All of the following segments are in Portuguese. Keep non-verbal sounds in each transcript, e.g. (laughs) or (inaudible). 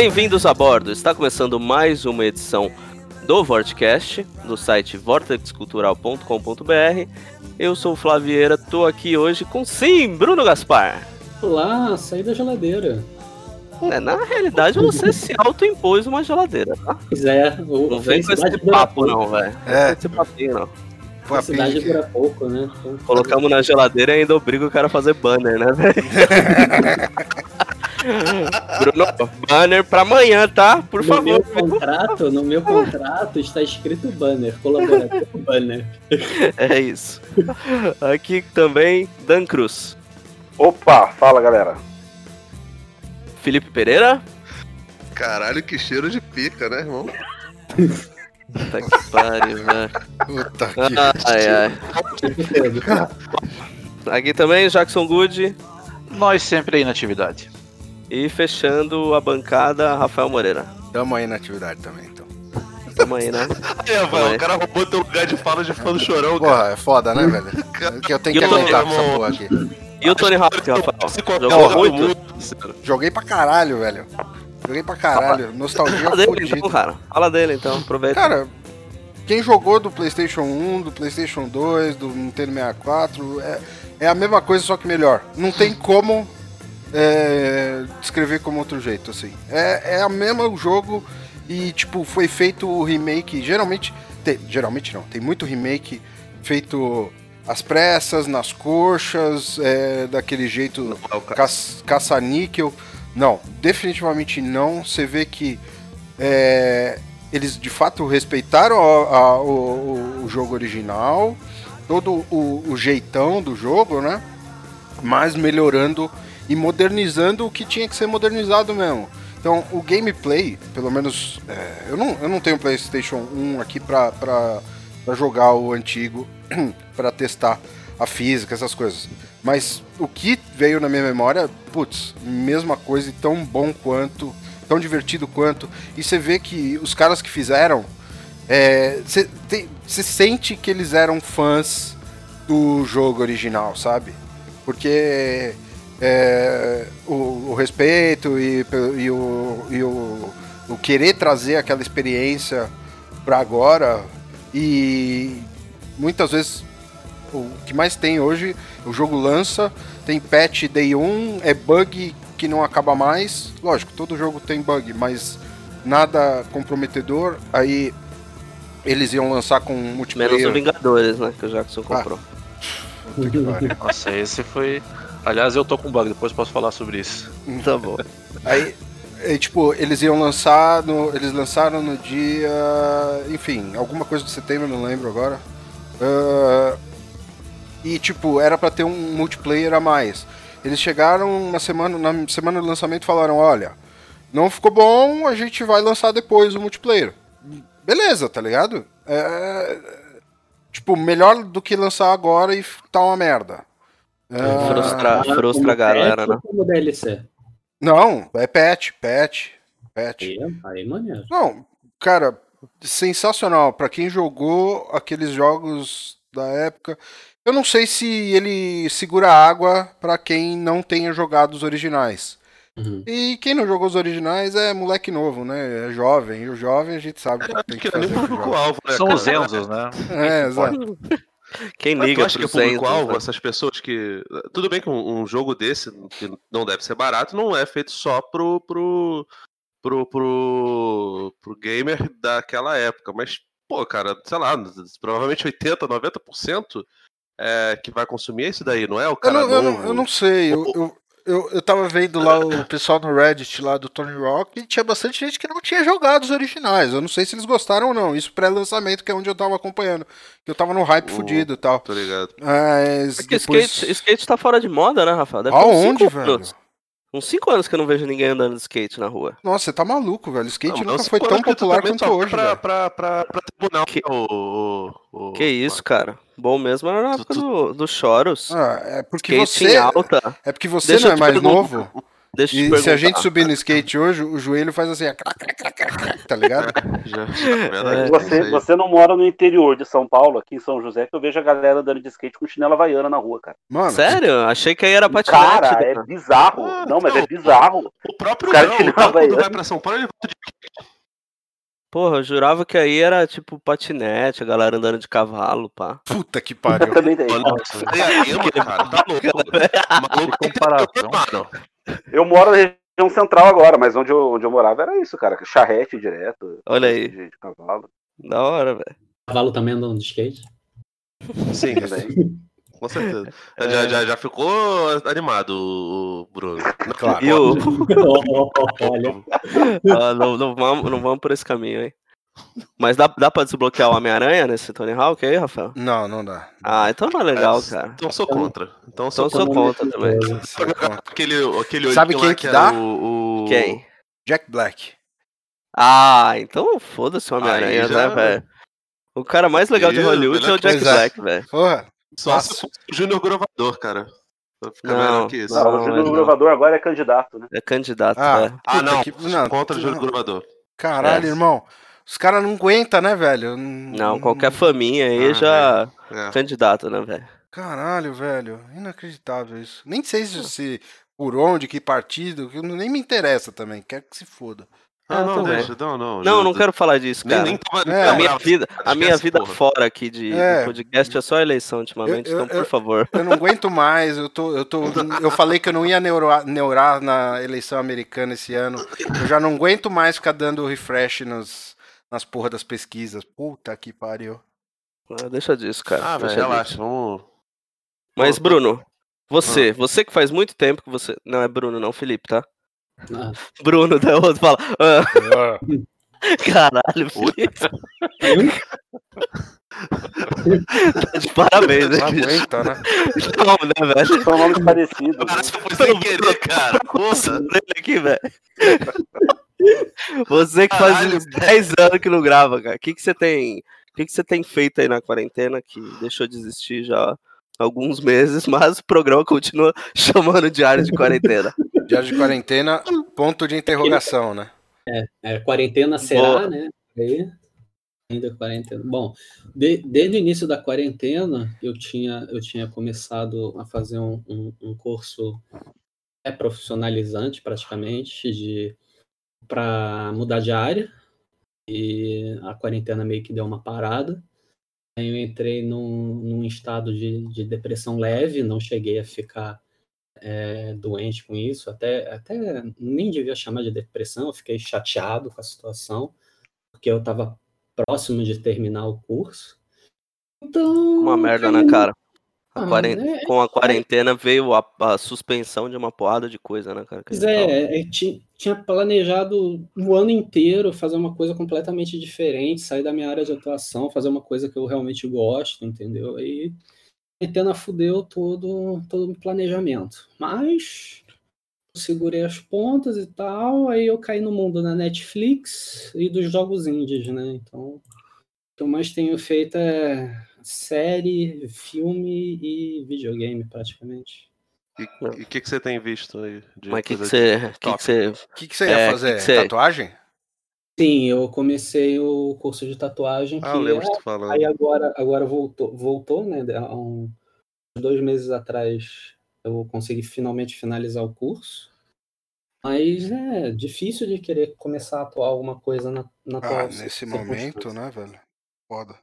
Bem-vindos a bordo. Está começando mais uma edição do Vortcast, do site vortexcultural.com.br. Eu sou o Flavieira, tô aqui hoje com sim, Bruno Gaspar. Lá, saí da geladeira. É, na realidade, você se autoimpôs uma geladeira, tá? Pois é, o Não vem com esse papo, não, velho. É. esse papinho, não. Felicidade Papinho. dura pouco, né? Então, Colocamos na geladeira e ainda obriga o cara a fazer banner, né, velho? (laughs) Bruno, banner pra amanhã, tá? Por no meu favor. contrato, no meu contrato está escrito banner, colaborativo banner. (laughs) É isso. Aqui também, Dan Cruz. Opa, fala galera. Felipe Pereira. Caralho, que cheiro de pica, né, irmão? Puta que pariu, velho. Puta que. Ai, ai. Aqui também, Jackson Good. Nós sempre aí na atividade. E fechando a bancada, Rafael Moreira. Tamo aí na atividade também, então. Tamo aí, né? (laughs) Aí, Rafael, o cara roubou teu lugar de fala de fã do chorão, cara. Porra, é foda, né, (laughs) velho? Que eu tenho E que aguentar com essa porra aqui. E o Tony Hawk, Rafael? Se Jogou muito? Joguei pra caralho, velho. Joguei pra caralho. Nostalgia Fala dele então, cara. Fala dele então, aproveita. Cara, quem jogou do PlayStation 1, do PlayStation 2, do Nintendo 64, é, é a mesma coisa, só que melhor. Não tem como é, descrever como outro jeito, assim. É, é a mesma jogo e, tipo, foi feito o remake. Geralmente, tem- geralmente não, tem muito remake feito às pressas, nas coxas, é, daquele jeito É caça-níquel. Não, definitivamente não. Você vê que é, eles de fato respeitaram a- a- o, o- o jogo original, todo o, o jeitão do jogo, né? Mas melhorando e modernizando o que tinha que ser modernizado mesmo. Então, o gameplay, pelo menos, é, eu, não, eu não tenho PlayStation 1 aqui pra, pra, pra jogar o antigo, (clears throat) pra testar a física, essas coisas. Mas o que veio na minha memória, putz, mesma coisa e tão bom quanto, tão divertido quanto. E você vê que os caras que fizeram, você sente que eles eram fãs do jogo original, sabe? Porque é, o, o respeito e, e o, e o, o querer trazer aquela experiência pra agora e muitas vezes o que mais tem hoje, o jogo lança, tem patch day 1, é bug que não acaba mais. Lógico, todo jogo tem bug, mas nada comprometedor. Aí eles iam lançar com Menos o multiplayer. Vingadores, né? Que o Jackson comprou. (laughs) Puta que pariu. Nossa, esse foi. Aliás, eu tô com bug, depois posso falar sobre isso. (laughs) Tá bom. Aí, é, tipo, eles iam lançar no. Eles lançaram no dia. Enfim, alguma coisa de setembro, não lembro agora. Ah, e tipo, era pra ter um multiplayer a mais. Eles chegaram na semana, na semana do lançamento falaram, olha, não ficou bom, a gente vai lançar depois o multiplayer. Beleza, tá ligado? É, tipo, melhor do que lançar agora e tá uma merda. Ah, Frustra, frustra a galera, né? Como DLC. não, é patch, patch, patch. Aí, aí maneiro. Não, cara, sensacional. Pra quem jogou aqueles jogos da época, eu não sei se ele segura água pra quem não tenha jogado os originais. Uhum. E quem não jogou os originais é moleque novo, né? É jovem. E o jovem a gente sabe o que tem que que é nem fazer. com o jovem. público-alvo, né? São cara? os Enzos, né? (laughs) É, exato. Quem Mas liga acha que é pros Enzos, público-alvo, né? essas pessoas que. Tudo bem que um, um jogo desse, que não deve ser barato, não é feito só pro. pro. pro. pro, pro gamer daquela época. Mas, pô, cara, sei lá, provavelmente 80, 90% é, que vai consumir é esse daí, não é? O Eu cara não, eu novo. não, eu não sei. Eu, eu, eu, eu tava vendo lá o pessoal no Reddit lá do Tony Rock e tinha bastante gente que não tinha jogado os originais. Eu não sei se eles gostaram ou não. Isso pré-lançamento, que é onde eu tava acompanhando. Eu tava no hype Oh. fudido e tal. Tô ligado. Mas. É que depois... skate, skate tá fora de moda, né, Rafael? Deve Aonde, cinco velho? anos. Uns 5 anos que eu não vejo ninguém andando de skate na rua. Nossa, você tá maluco, velho. Skate Não, nunca foi tão que popular quanto hoje, pra, velho. pra, pra, pra tribunal. Que- O, o, o- Que isso, cara. Bom mesmo era na Tu- época tu- do, do Choros. Ah, é porque skate você. em alta. É porque você Deixa não é mais perguntar. novo. (laughs) Deixa E se a gente subir no skate hoje, o joelho faz assim, crac, crac, crac, crac, crac, tá ligado? (laughs) Já, já, verdade, É. Você, você não mora no interior de São Paulo, aqui em São José, que eu vejo a galera andando de skate com chinela havaiana na rua, cara. Mano, Sério? Achei que aí era patinete. Cara, é bizarro. Ah, não, mas não. é bizarro. O próprio O cara tira o Havaiana. quando vai pra São Paulo, ele volta de Porra, eu jurava que aí era tipo patinete, a galala andando de cavalo, pá. puta que pariu. (laughs) Também tem. Olha, Faria Lima, cara, tá louco. (laughs) Maluco comparação. mano. Eu moro na região central agora, mas onde eu, onde eu morava era isso, cara. Charrete direto. Olha aí. De, de cavalo. Da hora, velho. Cavalo também andando de skate. Sim, Também. Com certeza. (laughs) Já, já, já ficou animado o Bruno. (laughs) Claro. E o. (laughs) Ah, não, não, vamos, não vamos por esse caminho, hein? Mas dá, dá pra desbloquear o Homem-Aranha nesse Tony Hawk aí, Rafael? Não, não dá. Ah, então não é legal, cara. Então sou contra. Então Então sou eu sou contra também. É contra. Aquele, aquele Sabe quem que dá? O, o... Quem? Jack Black. Ah, então foda-se o Homem-Aranha, já- né, velho? O cara mais legal de Hollywood é o Jack. Black, velho. Porra, Só se fosse o Júnior Grovador, cara. Vai ficar Não, melhor que isso. não. Não, o Júnior não. Gravador agora é candidato, né? É candidato, Ah. velho. Ah, não. que- não, Contra o Júnior. Grovador. caralho, É. irmão. Os caras não aguentam, né, velho? Não, qualquer faminha aí Ah, já É. candidato, né, velho? Caralho, velho. Inacreditável isso. Nem sei se, se por onde, que partido, que nem me interessa também. Quero que se foda. Ah, Ah, não, deixa. Não, não. Não, não quero falar disso, Nem, cara. nem tava. É. A minha vida, a minha Esquece, vida porra. fora aqui de, É. podcast é só eleição ultimamente, Eu- eu- então, por eu- favor. Eu não aguento mais. Eu, tô, eu, tô, eu falei que eu não ia neurar, neurar na eleição americana esse ano. Eu já não aguento mais ficar dando refresh nos, nas porra das pesquisas. Puta que pariu. Ah, deixa disso, cara. Ah, velho, relaxa. Vamos. Mas, Bruno, você, você que faz muito tempo que você. Não é Bruno, não, Felipe, tá? Ah. (laughs) Bruno, da outro fala. "Ah, (laughs) caralho, Felipe. tá de parabéns, né? Não aguenta, né? Não, né, velho? São nomes parecidos. né? Parece que foi sem querer, cara. Nossa, dele aqui, velho. Você que faz Caralho. uns 10 anos que não grava, cara. O que, que você tem. O que, que você tem feito aí na quarentena que deixou de existir já alguns meses, mas o programa continua (laughs) chamando Diário de Quarentena. Diário de quarentena, ponto de interrogação, né? É, quarentena será, Boa. né? Aí, ainda quarentena. Bom, de- desde o início da quarentena, eu tinha, eu tinha começado a fazer um, um, um curso é profissionalizante, praticamente, de para mudar de área. E a quarentena meio que deu uma parada. Eu entrei num, num estado de, de depressão leve, não cheguei a ficar é, doente com isso, até, até nem devia chamar de depressão, eu fiquei chateado com a situação, porque eu estava próximo de terminar o curso. Então. Uma merda, né, cara? A Ah, quaren- é- Com a quarentena veio a, a suspensão de uma porrada de coisa, né, cara? Pois é, ti- tinha planejado o ano inteiro fazer uma coisa completamente diferente, sair da minha área de atuação, fazer uma coisa que eu realmente gosto, entendeu? Aí a quarentena fudeu todo, todo o planejamento. Mas segurei as pontas e tal, aí eu caí no mundo da Netflix e dos jogos indies, né? Então, o que eu mais tenho feito é série, filme e videogame, praticamente. E o que, que você tem visto aí? de Mas o que, que você. Que você. O que, que você ia É, fazer? que que você- Tatuagem? Sim, eu comecei o curso de tatuagem Ah, que eu lembro é- falando. aí agora, agora voltou, voltou, né? Há um- dois meses atrás eu consegui finalmente finalizar o curso. Mas é difícil de querer começar a atuar alguma coisa na, na Ah, nesse momento, né, velho? Foda.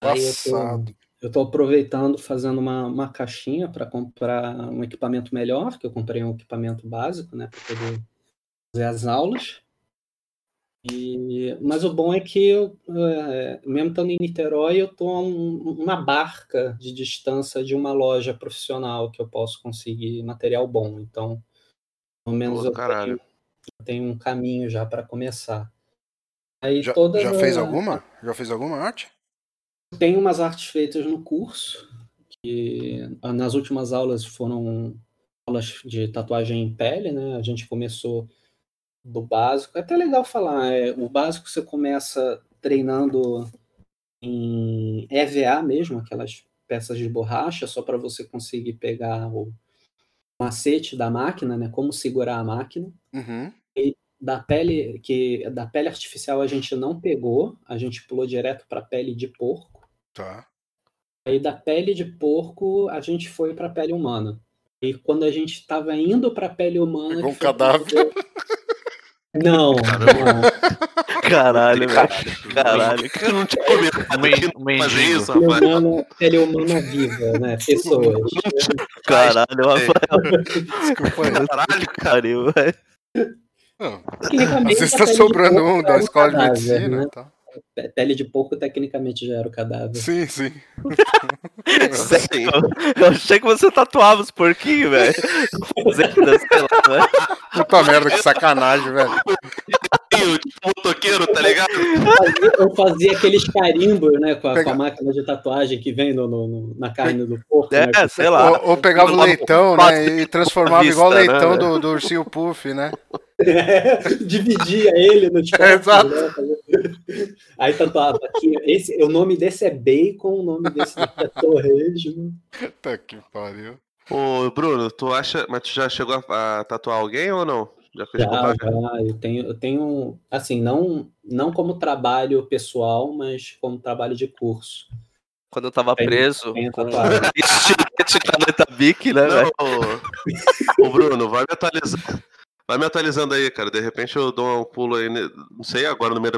Passado. Eu estou aproveitando, fazendo uma, uma caixinha para comprar um equipamento melhor, que eu comprei um equipamento básico, né, para poder fazer as aulas. E, mas o bom é que, eu, é, mesmo estando em Niterói, eu estou a um- uma barca de distância de uma loja profissional que eu posso conseguir material bom. Então, pelo menos Pô, eu tenho, eu tenho um caminho já para começar. Aí Já, já fez as- alguma? Já fez alguma arte? Tem umas artes feitas no curso, que ah, nas últimas aulas foram aulas de tatuagem em pele, né? A gente começou do básico. É até legal falar, é, o básico você começa treinando em EVA mesmo, aquelas peças de borracha, só para você conseguir pegar o macete da máquina, né? Como segurar a máquina. Uhum. Da pele que da pele artificial a gente não pegou, a gente pulou direto para pele de porco. Tá. Aí da pele de porco a gente foi para pele humana. E quando a gente estava indo para pele humana, Pegou um cadáver. quando- Não, (laughs) não. Caralho, velho. Caralho. Eu não tinha aqui não fazer isso, Pele rapaz. humana, pele humana viva, né? (laughs) Pessoas. Caralho, Rafael. Desculpa aí. Caralho, cara. Pariu, velho. Não, Às vezes tá sobrando um da escola de medicina. né? Tá. Pe- Pele de porco tecnicamente já era o cadáver. Sim, sim. (laughs) Sim. Eu achei que você tatuava os porquinhos, velho. (laughs) Velho. Puta merda, que sacanagem, velho. Tipo, motoqueiro, tá ligado? Eu fazia, aqueles carimbos, né? Com a, Pega- com a máquina de tatuagem que vem no, no- no- na carne do porco. É, né? sei lá. Ou, ou pegava o leitão, né? E transformava vista, igual o né, leitão velho? do, do ursinho Puff, né? (laughs) Dividia ele nos É, exato. né? Aí tatuava aqui. Esse, o nome desse é bacon, o nome desse é torresmo. Puta que pariu. Ô, Bruno, tu acha. Mas tu já chegou a, a tatuar alguém ou não? Já fez Já, já, eu tenho, eu tenho, assim, não, não como trabalho pessoal, mas como trabalho de curso. Quando eu tava Tem- preso, tatuagem. estilete caneta bic, né, velho? Ô, Bruno, vai me atualizando. Vai me atualizando aí, cara. De repente eu dou um pulo aí. ne- Não sei, agora no meio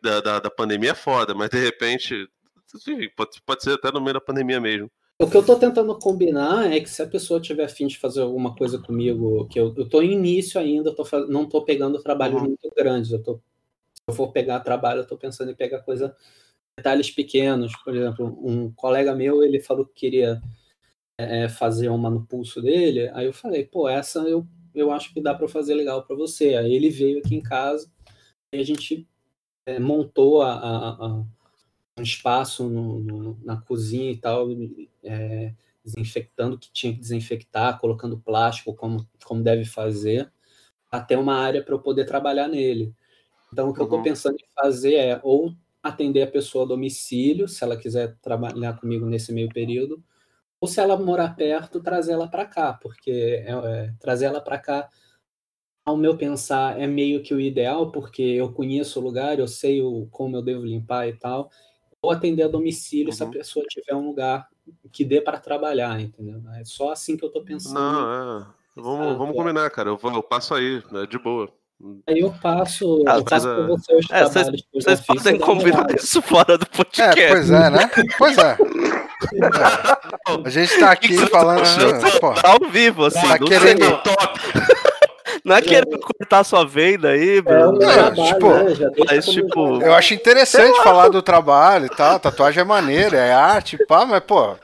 da, da- da pandemia é foda, mas de repente. enfim, Pode, pode ser até no meio da pandemia mesmo. O que eu tô tentando combinar é que se a pessoa tiver afim de fazer alguma coisa comigo, que eu, eu tô em início ainda, tô, não tô pegando trabalhos Uhum. muito grandes. Eu tô, se eu for pegar trabalho, eu tô pensando em pegar coisa, detalhes pequenos. Por exemplo, um colega meu, ele falou que queria é, fazer uma no pulso dele, aí eu falei, pô, essa eu, eu acho que dá para fazer legal para você. Aí ele veio aqui em casa e a gente é, montou a, a- a- um espaço no- no- na cozinha e tal, é, desinfectando o que tinha que desinfectar, colocando plástico como, como deve fazer, até uma área para eu poder trabalhar nele. Então, o que eu estou Uhum. pensando em fazer é ou atender a pessoa a domicílio, se ela quiser trabalhar comigo nesse meio período, ou se ela morar perto, trazer ela para cá, porque é, é, trazer ela para cá, ao meu pensar, é meio que o ideal, porque eu conheço o lugar, eu sei o, como eu devo limpar e tal, ou atender a domicílio se a Uhum. pessoa tiver um lugar que dê para trabalhar, entendeu? É só assim que eu tô pensando. Não, é. Vamos, Exato, vamos é. combinar, cara. Eu, vou- eu passo aí, né, de boa. Aí eu passo, Ah, eu passo é- você os É, vocês- Vocês podem combinar isso fora do É, podcast. pois é, né? Pois é. (laughs) A gente tá aqui falando. né, Tá ao vivo, assim. Tá querendo- Top! Não é querendo cortar sua venda aí, É Bruno. trabalho, tipo, né? Mas, tipo, Eu acho interessante falar do trabalho e tal. Tatuagem é maneira, é arte, pá, mas, pô.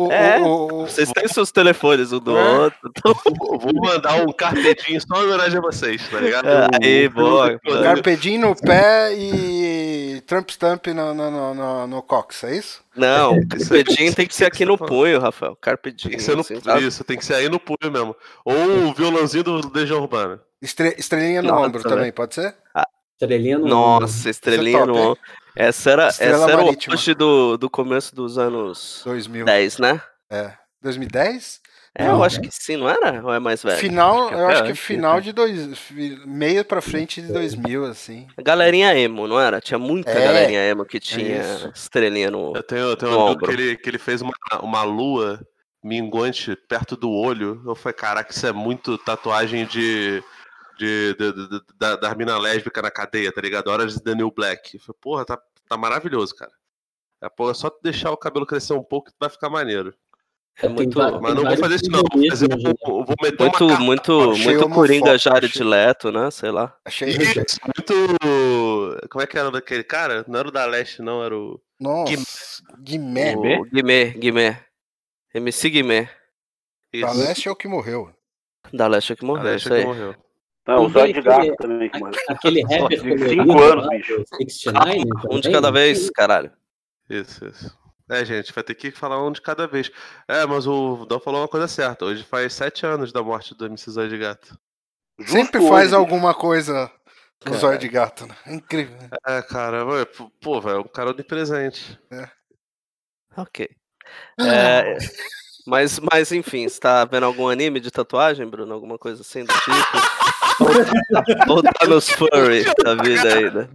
O, É. o- o- Vocês têm seus telefones um do É. outro. Então, Vou mandar um carpetinho só em homenagem a vocês, tá ligado? É, aí, O- boa, o- boa. Carpedinho no pé e Trump Stamp no, no, no, no, no Cox, é isso? não, (laughs) carpedinho tem que ser aqui no punho, Rafael. Carpedinho. Tem que ser no assim? Isso, tem que ser aí no punho mesmo. Ou o violãozinho do Legião Urbana. Estre- estrelinha no Nossa, ombro velho. também, pode ser? Estrelinha no Nossa, estrelinha top, no. hein? Essa era, Estrela essa era o auge do, do começo dos anos 2000. 10, né? É. 2010? É, Não, eu acho né? que sim, não era? Ou é mais velho? Final, eu É, acho que final de dois. meio pra frente de 2000, assim. A galerinha emo, não era? Tinha muita É, galerinha emo que tinha isso. estrelinha no. Eu tenho, eu tenho No um amigo que ele, que ele fez uma, uma lua minguante perto do olho. Eu falei, caraca, isso é muito tatuagem de. de, de- de- de- da, da mina lésbica na cadeia, tá ligado? Horas de Daniel Black. Eu falei, porra, tá, tá maravilhoso, cara. É, pô, é só tu deixar o cabelo crescer um pouco que vai ficar maneiro. É muito- Mas não vou fazer isso, não. Vou, fazer, vou, vou meter Muito, uma capa. muito, achei muito Coringa homofóbico, Jared achei. Leto, né? Sei lá. Achei. Isso, muito. Como é que era daquele cara? Não era o da Leste, não, era o. Nossa, Guimé. O Guimê, Guimê. MC Guimé. Da Isso. Leste é o que morreu. Da Leste é que Da morreu, Leste isso aí. que morreu. Não, o Zóio de Gato também que morreu. Aquele rapper Cinco colorido anos, lá, bicho. do 69, Um de cada vez, caralho. Isso, isso. É, gente, vai ter que falar um de cada vez. É, mas o Dom falou uma coisa certa. Hoje faz sete anos da morte do MC Zóio de Gato. Sempre Justo faz hoje. alguma coisa com o zóio de gato, né? É incrível. né? É, cara, ué, pô, velho, é um cara onipresente. Ok. É, mas, mas enfim, você tá vendo algum anime de tatuagem, Bruno? Alguma coisa assim do tipo? (laughs) Ou- tá nos furry da vida ainda?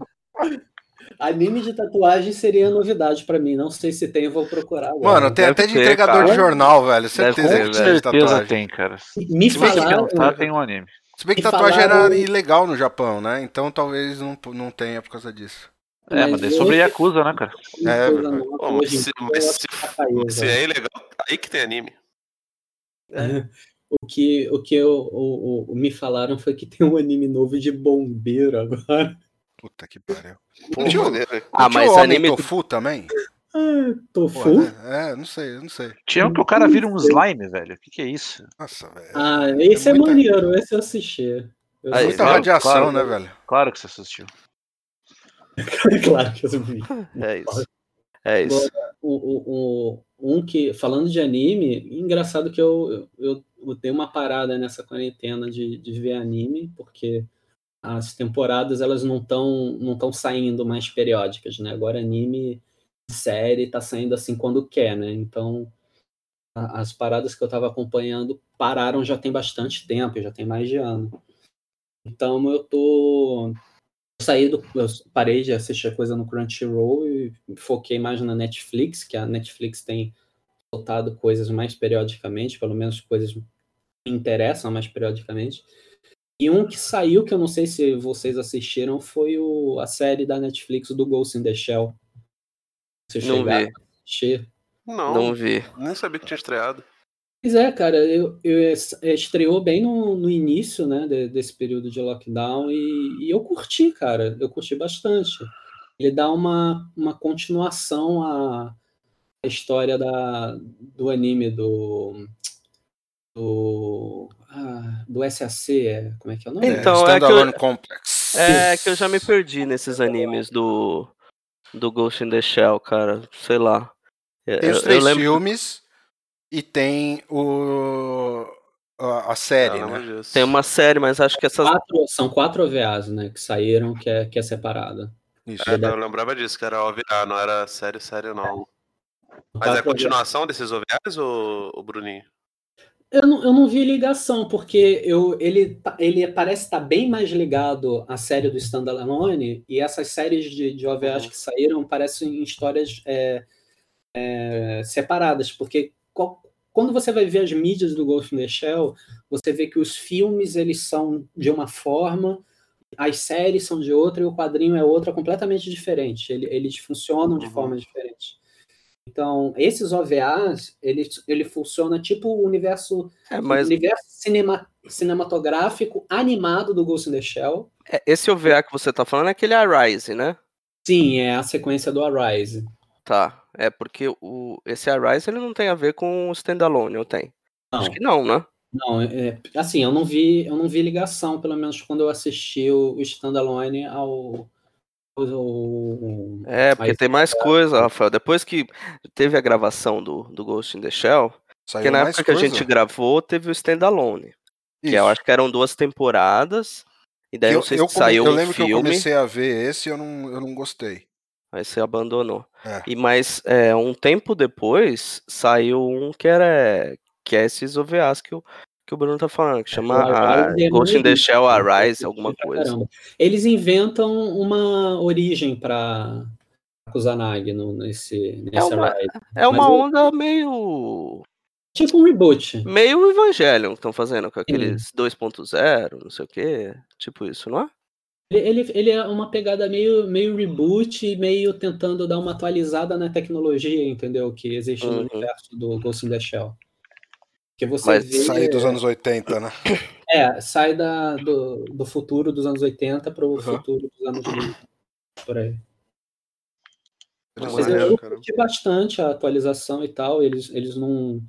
Anime de tatuagem seria novidade pra mim. Não sei se tem, eu vou procurar agora. Mano, tem deve até de ter, entregador cara. de jornal, velho. Deve Certeza ter, que velho. certeza tatuagem. tem, cara. Me Se bem que falaram, pensar, tem um anime. Se bem que tatuagem falaram- era ilegal no Japão, né? Então talvez não, não tenha por causa disso. É, mas é sobre Yakuza, né, cara? É, Pô, mas se, mas se, que tá caindo, se velho. é ilegal, aí que tem anime. O que, o que eu, o, o- me falaram foi que tem um anime novo de bombeiro agora. Puta que pariu. Pô. Ah, mas o Homem anime. Tofu também? Ah, Pô, tofu? né? É, não sei, não sei. Tinha um que o cara vira um slime, velho. O que, que é isso? Nossa, velho. Ah, esse é, muita- maneiro, esse eu assisti. Eu Aí, vi. Muita claro, radiação, claro. né, velho? Claro que você assistiu. (laughs) claro que eu vi. É isso. É isso. o, o, o- um que, falando de anime, engraçado que eu, eu, eu dei uma parada nessa quarentena de, de ver anime, porque as temporadas elas não estão não tão saindo mais periódicas, né? Agora anime, série, tá saindo assim quando quer, né? Então a- as paradas que eu tava acompanhando pararam já tem bastante tempo, já tem mais de ano. Então eu tô eu saí do eu parei de assistir coisa no Crunchyroll e foquei mais na Netflix, que a Netflix tem soltado coisas mais periodicamente, pelo menos coisas me interessam mais periodicamente. E um que saiu, que eu não sei se vocês assistiram, foi o, a série da Netflix do Ghost in the Shell. Vocês Não chegaram vi. assistir? Não, Não vi. nem sabia que tinha estreado. Pois é, cara, eu, eu- estreou bem no, no início, né, de- desse período de lockdown e, e eu curti, cara, eu curti bastante. Ele dá uma, uma continuação à, à história da, do anime do do, ah, do SAC, é, como é que é o nome? Então, é que eu- Standalone Complex. É que eu já me perdi nesses animes do, do Ghost in the Shell, cara. Sei lá. Eu, Tem os três lembro. filmes e tem o a, a série, Eu né? Tem uma série, mas acho que essas. Quatro- são quatro OVAs, né, que saíram, que é, que é separada. Isso. É, eu lembrava disso, que era OVA, não era série, série não. Mas é a continuação desses OVAs, ou o Bruninho? Eu não, eu não vi ligação, porque eu, ele, tá- ele parece estar bem mais ligado à série do Standalone, e essas séries de, de OVAs que saíram parecem histórias é, é, separadas, porque qual- quando você vai ver as mídias do Ghost in the Shell, você vê que os filmes eles são de uma forma, as séries são de outra e o quadrinho é outra completamente diferente. Ele- eles funcionam de Uhum. formas diferentes. Então, esses OVAs, ele, ele funciona tipo o universo É, mas universo cinema- cinematográfico animado do Ghost in the Shell. é, esse OVA que você tá falando é aquele Arise, né? Sim, é a sequência do Arise. Tá. É porque o, esse Arise ele não tem a ver com o Standalone, ou tem? Não, Acho que não, né? não é, assim, eu não vi, eu não vi ligação, pelo menos quando eu assisti o, o standalone ao, É, porque Mas- tem mais coisa, Rafael. Depois que teve a gravação do, do Ghost in the Shell, Saiu porque na época que a coisa? gente gravou, teve o Standalone. Que Isso. eu acho que eram duas temporadas. E daí eu não sei se come- saiu eu um lembro que eu filme, comecei a ver esse e eu não, eu não gostei. aí você abandonou. É. E mais é, um tempo depois saiu um que era que é esses OVAs que o, que o Bruno tá falando, que chama o a Arise é Ghost in the. Shell Arise, Eu alguma coisa. caramba. Eles inventam uma origem para Kusanagi no, nesse, nesse uma- Arise. É uma Mas onda meio Tipo um reboot. meio Evangelion que estão fazendo com aqueles 2.0, não sei o que, tipo isso, não é? Ele, ele, é uma pegada meio, meio reboot e meio tentando dar uma atualizada na tecnologia, entendeu? Que existe no Uhum. universo do Ghost in the Shell. Que você Mas vê. Saí dos anos 80, né? É, sai da, do, do futuro dos anos 80 para o Uhum. futuro dos anos 20. Por aí. Mas eu curti bastante a atualização e tal. Eles, eles não.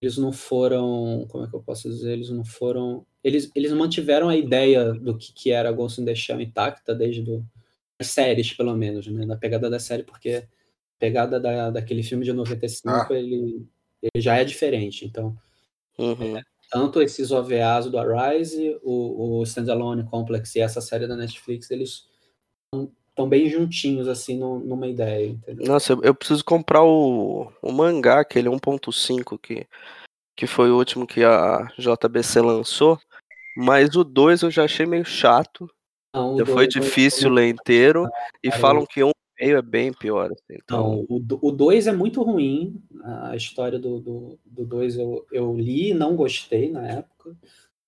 Eles não foram. Como é que eu posso dizer? Eles não foram. Eles, eles mantiveram a ideia do que, que era Ghost in the Shell intacta desde do, as séries, pelo menos, né? Na pegada da série, porque pegada da, daquele filme de 95, Ah. ele, ele já é diferente. Então, Uhum. tanto esses OVAs do Arise, o, o Standalone Complex e essa série da Netflix, eles estão bem juntinhos, assim, no- numa ideia, entendeu? Nossa, eu, eu preciso comprar o, o mangá, aquele 1.5 que, que foi o último que a JBC lançou. Mas o 2 eu já achei meio chato. Não, foi dois- difícil ler inteiro. E cara, falam que um e meio é bem pior. assim, Então, Não, o 2 é muito ruim. A história do 2 do, do dois eu, eu li e não gostei na época.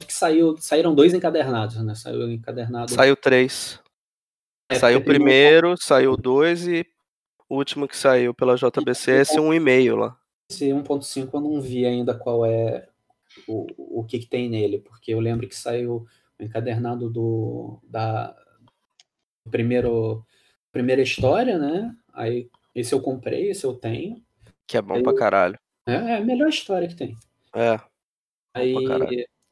Que saiu, saíram dois encadernados, né? Saiu encadernado. saiu três. É, Saiu o tem um- primeiro, saiu dois e o último que saiu pela JBC é esse um e meio lá. Esse 1.5 eu não vi ainda qual é o, o que, que tem nele, porque eu lembro que saiu o encadernado do da do primeiro primeira história, né? Aí esse eu comprei, esse eu tenho. Que é bom Aí- pra caralho. É, é a melhor história que tem. É. Aí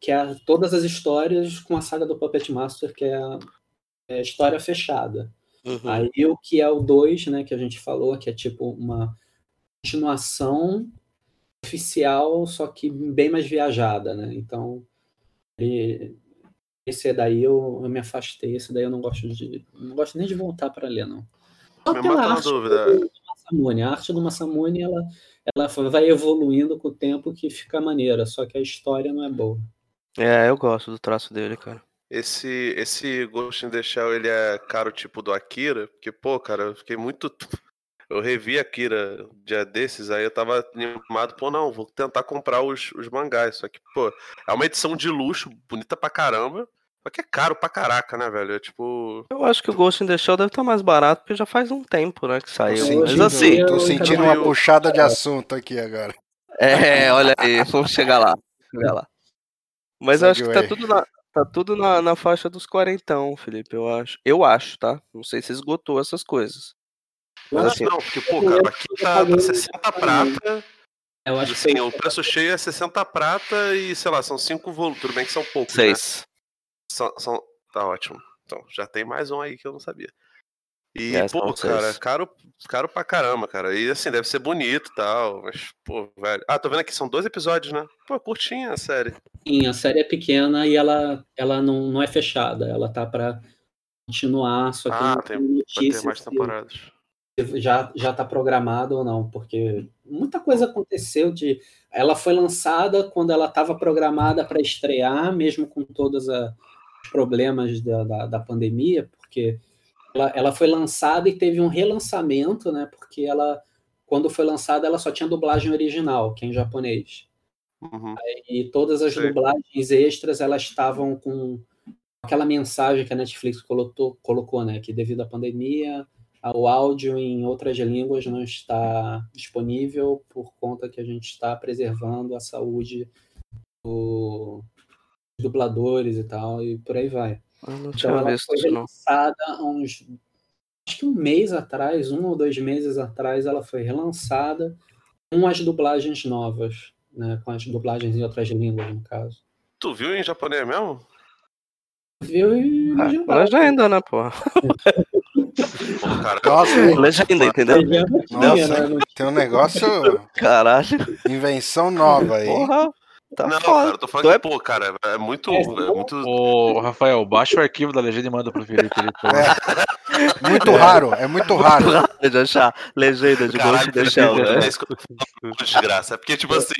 que é todas as histórias com a saga do Puppet Master, que é a, é a história fechada. Uhum. Aí o que é o 2, né, que a gente falou, que é tipo uma continuação oficial, só que bem mais viajada, né? Então, e- esse daí eu, eu me afastei, esse daí eu não gosto de. Não gosto nem de voltar para ler, não. Só Me pela uma arte dúvida. do Masamune. A arte do Masamune, ela, ela vai evoluindo com o tempo que fica maneira, só que a história não é boa. É, eu gosto do traço dele, cara. Esse, esse Ghost in the Shell, ele é caro tipo do Akira? Porque, pô, cara, eu fiquei muito. Eu revi Akira um dia desses, aí eu tava animado, pô, não, vou tentar comprar os, os mangás. Só que, pô, é uma edição de luxo, bonita pra caramba. Só que é caro pra caraca, né, velho? É tipo. Eu acho que o Ghost in the Shell deve estar mais barato, porque já faz um tempo, né, que Tô saiu. Hoje Mas sentindo, assim, eu tô sentindo uma puxada de assunto aqui agora. é, olha aí, vamos chegar lá. Chegar lá. Mas eu acho que tá Segue tudo na, tá tudo na, na faixa dos quarentão, Felipe, eu acho. Eu acho, tá? Não sei se esgotou essas coisas. Mas assim, não, porque, pô, cara, aqui tá, tá 60 prata. Eu acho Assim, que o preço cheio é 60 prata e, sei lá, são 5 volumes. Tudo bem que são poucos, né? seis. São, são- Tá ótimo. Então, já tem mais um aí que eu não sabia. E, É, pô, cara, caro, caro pra caramba, cara. E assim, deve ser bonito e tal, mas, pô, velho. Ah, tô vendo aqui, são dois episódios, né? Pô, curtinha a série. Sim, a série é pequena e ela, ela não, não é fechada, ela tá para continuar, só que Ah, não tem- tem Vai ter mais temporadas. Já já tá programado ou não, porque muita coisa aconteceu de ela foi lançada quando ela estava programada para estrear, mesmo com todos os problemas da, da, da pandemia, porque ela, ela foi lançada e teve um relançamento, né? Porque ela quando foi lançada ela só tinha dublagem original, que é em japonês. Uhum. E todas as Sim. dublagens extras, elas estavam com aquela mensagem que a Netflix colocou, colocou, né? Que devido à pandemia, o áudio em outras línguas não está disponível por conta que a gente está preservando a saúde do- dos dubladores e tal, e por aí vai. Eu não Então tinha ela visto foi há uns. Acho que um mês atrás, um ou dois meses atrás, ela foi relançada com as dublagens novas, né? Com as dublagens em outras línguas, no caso. Tu viu em japonês mesmo? Viu e Ah, legendado. legenda, né, pô? (laughs) Cara, Nossa? Legenda, entendeu? Legenda tinha, Nossa. né? Tem um negócio, Caralho, invenção nova aí. porra. Tá não, foda. cara, eu tô falando é- que, pô, cara, é muito. É, É, muito... Ô, Rafael, baixa o arquivo da legenda e manda pro Felipe. Ele É. Muito raro, é muito raro. Rápido de achar legenda de Ghost Caralho, in the Shell, é isso que eu tô falando, desgraça. É porque, tipo assim,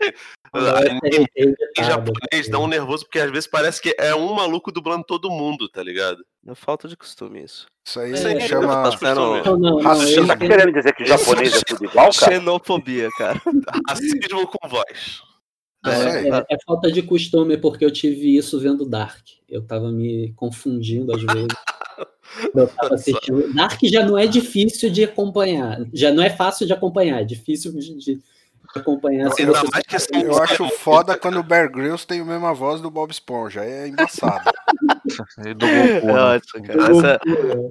é em, em japonês dá um nervoso, porque às vezes parece que é um maluco dublando todo mundo, tá ligado? É falta de costume isso. Isso aí É, é, chama. Tá sendo Não, não, Racismo. eu Tá querendo dizer que japonês é tudo igual, cara? xenofobia, cara. Racismo com voz. É. É, é falta de costume, porque eu tive isso vendo Dark. Eu tava me confundindo às vezes. (laughs) Eu tava assistindo. Dark já não é difícil de acompanhar. Já não é fácil de acompanhar, é difícil de, de acompanhar. se Ainda você- mais que são Eu acho foda quando o Bear Grylls tem a mesma voz do Bob Esponja. É embaçado. (laughs) do É Goku, né? ótimo, cara. Essa-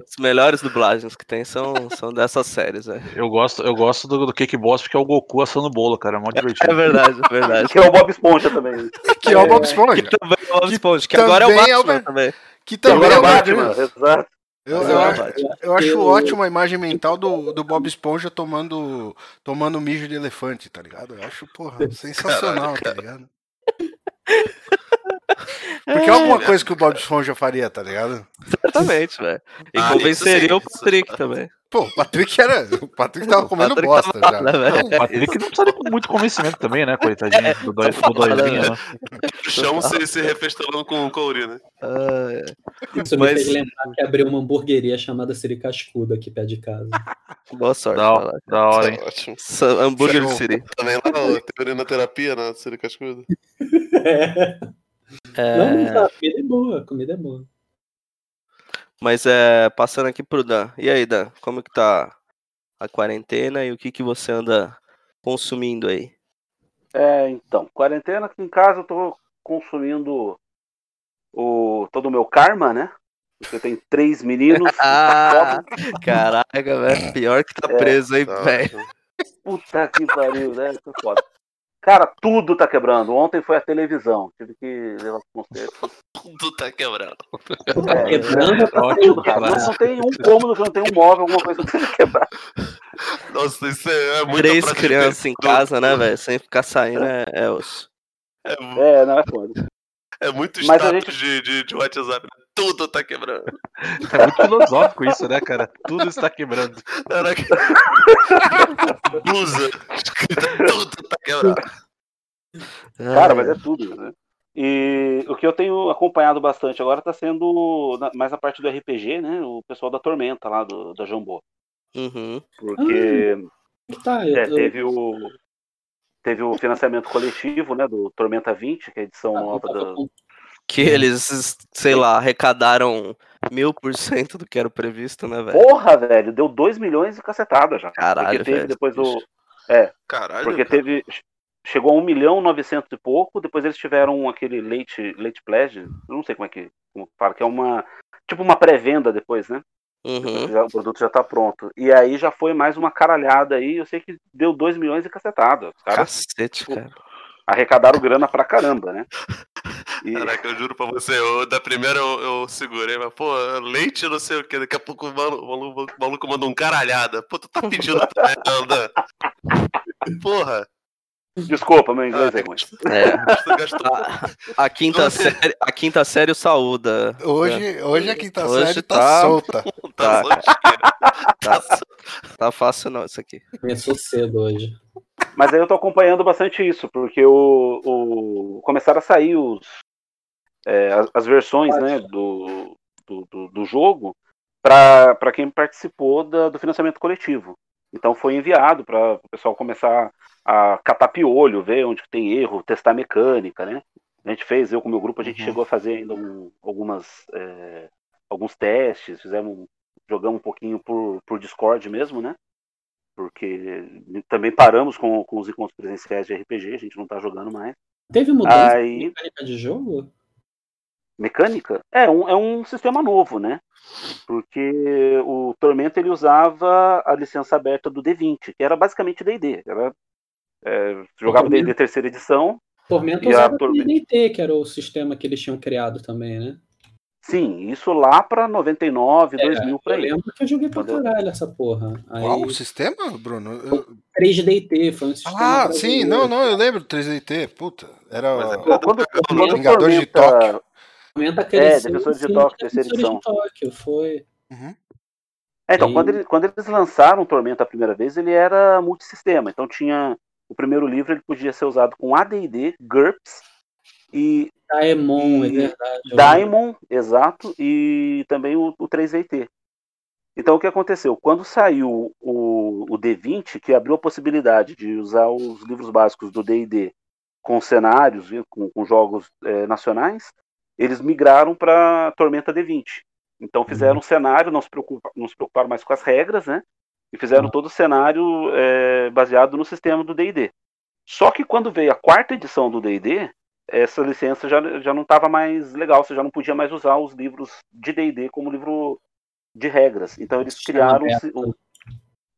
as melhores dublagens que tem são, são dessas séries, velho. Eu gosto, eu gosto do, do Cake Boss porque é o Goku assando bolo, cara. É mó É divertido. verdade, é verdade. Que é o Bob Esponja também. Que é o Bob Esponja. Que também é o Bob Que Esponja, que agora é o também é o Batman também. Que Que também agora é é o Bear Batman, Grylls. exato. Eu, eu é eu acho Eu- ótima a imagem mental do, do Bob Esponja tomando, tomando mijo de elefante, tá ligado? Eu acho, porra, sensacional, tá ligado? (laughs) Porque é alguma coisa que o Bob Esponja faria, tá ligado? Certamente, velho. E Ah, convenceria o. Patrick também. Pô, o Patrick era. O Patrick tava O comendo Patrick bosta tava já. lá, né, velho? O Patrick não precisa de muito convencimento também, né, coitadinho do dói- do dóizinho, né? O chão se, se refestelando com, com a urina. Ah, Isso Mas- me fez lembrar que abriu uma hamburgueria chamada Siri Cascudo aqui perto de casa. boa sorte. Da, da hora, hein? É ótimo. Sa- Hambúrguer Show. City. Também lá na teoria terapia, na Siri Cascudo. (laughs) É, Não, mas a comida é boa, a comida é boa. Mas é, passando aqui pro Dan. E aí, Dan, como que tá a quarentena e o que que você anda consumindo aí? É, então, quarentena aqui em casa eu tô consumindo o, todo o meu karma, né? Porque tem três meninos. (laughs) Ah, caraca, velho. Pior que tá É, preso, hein, Tá velho. Puta que pariu, né? Isso é foda. Cara, tudo tá quebrando. Ontem foi a televisão. Tive que levar pro concerto. Tudo tá quebrando. É, Quebrando tá Ótimo, saindo, Não, cara. não tem um cômodo que não tem um móvel, alguma coisa que seja quebrar. Nossa, isso é, é muito Três crianças em casa, né, velho? Sem ficar saindo é, é osso. É, É, não é foda. é muito status de, de, de WhatsApp. né? Tudo tá quebrando. É muito filosófico isso, né, cara? Tudo está quebrando. Caraca. Blusa. Tudo tá quebrando. Cara, mas é tudo, né? E o que eu tenho acompanhado bastante agora tá sendo mais a parte do RPG, né? O pessoal da Tormenta lá, do, da Jambô. Uhum. Porque Tá, eu, é, eu- teve o. Teve o financiamento coletivo, né? Do Tormenta 20, que é a edição eu nova tava da. Que eles, sei lá, arrecadaram mil por cento do que era o previsto, né, velho? Porra, velho, deu 2 milhões e cacetada já. Caralho, porque teve velho. depois o. Caralho. Porque cara. teve. Chegou a 1 milhão e 900 e pouco, depois eles tiveram aquele late, late pledge, eu não sei como é que como que fala, que é uma. Tipo uma pré-venda depois, né? Uhum. já- o produto já tá pronto. E aí já foi mais uma caralhada aí, eu sei que deu 2 milhões e cacetada. Cacete, cara. arrecadaram grana pra caramba, né? E, Caraca, eu juro pra você, eu, da primeira eu, eu segurei, mas, pô, leite não sei o que, daqui a pouco o maluco, o maluco, o maluco manda um caralhada. Pô, tu tá pedindo merda. Porra, desculpa, meu inglês é ruim. (laughs) É. você gastou A, a (laughs) quinta série, a quinta série o saúda. Hoje, hoje a quinta Hoje série tá, tá- solta. (laughs) tá Tá. só Tá, tá fácil não isso aqui. Começou cedo hoje. Mas aí eu tô acompanhando bastante isso, porque o, o começaram a sair os, é, as, as versões né, do, do, do, do jogo para quem participou da- do financiamento coletivo. Então foi enviado para o pessoal começar a catar piolho, ver onde tem erro, testar mecânica, né? A gente fez, eu com o meu grupo, a gente Uhum. chegou a fazer ainda um- algumas, é, alguns testes, fizemos, jogamos um pouquinho por, por Discord mesmo, né? Porque também paramos com, com os encontros presenciais de RPG, a gente não tá jogando mais. Teve mudança de Aí, mecânica de jogo? Mecânica? É um, é um sistema novo, né? Porque o Tormento ele usava a licença aberta do D20, que era basicamente D&D. Era, é, jogava Tormento. D&D terceira edição. Tormenta a usava Tormenta? DD, que era o sistema que eles tinham criado também, né? Sim, isso lá pra 99, 2000 por É, Eu aí. lembro que eu joguei pra caralho essa porra. Aí, Qual o sistema, Bruno? Eu- 3DT foi um sistema. Ah, sim, não, não, eu lembro do 3DT. Puta, era. Mas é Pô, Quando, quando o Vingadores de Tormenta- Tóquio. Tormenta É, Defensores de sim, Tóquio, terceira edição. de Tóquio, foi. Uhum. É, então, E- quando, ele- quando eles lançaram o Tormenta a primeira vez, ele era multissistema. Então tinha. O primeiro livro ele podia ser usado com ADD, GURPS e Daemon, é E- verdade. eu lembro. Daimon, exato, e também o, o 3VT. Então o que aconteceu? Quando saiu o, o D20, que abriu a possibilidade de usar os livros básicos do D&D com cenários, com, com jogos eh, nacionais, eles migraram para Tormenta D20. Então fizeram um cenário, não se, preocupa, não se preocuparam mais com as regras, né? E fizeram Uhum. todo o cenário eh, baseado no sistema do D&D. Só que quando veio a quarta edição do D&D, essa licença já, já não estava mais legal, você já não podia mais usar os livros de D&D como livro de regras. Então eles Sistema criaram o, o-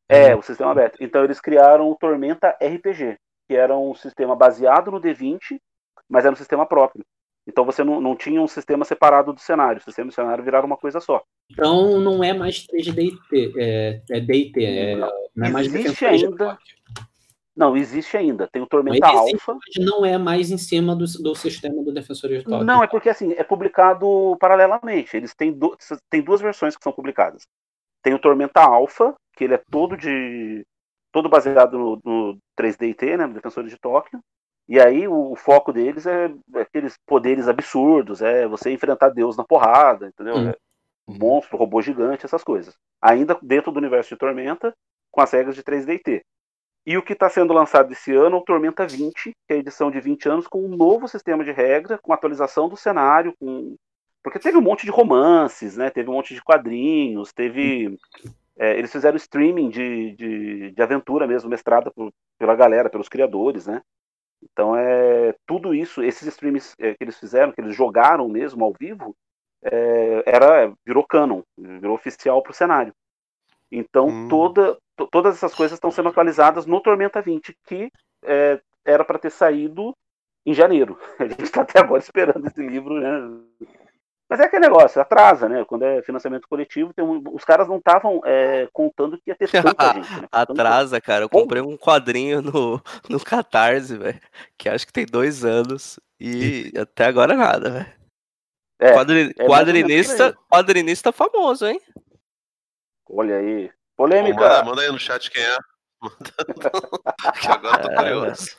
é, o sistema aberto. Então eles criaram o Tormenta RPG, que era um sistema baseado no D20, mas era um sistema próprio. Então você não, não tinha um sistema separado do cenário. O sistema e o cenário viraram uma coisa só. Então não é mais 3DT, é, é DT, é, não é mais Existe ainda. Não, existe ainda. Tem o Tormenta Alpha. não é mais em cima do, do sistema do Defensores de Tóquio. Não, é porque assim, é publicado paralelamente. Eles têm, du- têm duas versões que são publicadas. Tem o Tormenta Alpha, que ele é todo de. todo baseado no, no 3DT, né? No Defensores de Tóquio. E aí o, o foco deles é aqueles poderes absurdos, é você enfrentar Deus na porrada, entendeu? Hum. É monstro, robô gigante, essas coisas. Ainda dentro do universo de Tormenta, com as regras de 3DT. E o que está sendo lançado esse ano é o Tormenta 20, que é a edição de 20 anos, com um novo sistema de regra, com atualização do cenário, com. Porque teve um monte de romances, né? Teve um monte de quadrinhos, teve. é, eles fizeram streaming de, de, de aventura mesmo, mestrada por- pela galera, pelos criadores, né? Então é tudo isso, esses streams é, que eles fizeram, que eles jogaram mesmo ao vivo, é, era virou canon, virou oficial para o cenário. Então Hum. toda, to- todas essas coisas estão sendo atualizadas no Tormenta 20, que é, era para ter saído em janeiro. (laughs) A gente está até agora esperando esse livro, né? Mas é aquele negócio, atrasa, né? Quando é financiamento coletivo, tem um- os caras não estavam é, contando que ia ter (laughs) tanta gente. Né? Atrasa, cara. Eu comprei um quadrinho no, (laughs) no Catarse, velho. Que acho que tem dois anos. E até agora nada, velho. É, Quadri- é quadrinista, quadrinista famoso, hein? Olha aí. Manda, Polêmica. manda aí no chat quem é. Manda- (laughs) que agora eu tô É, curioso.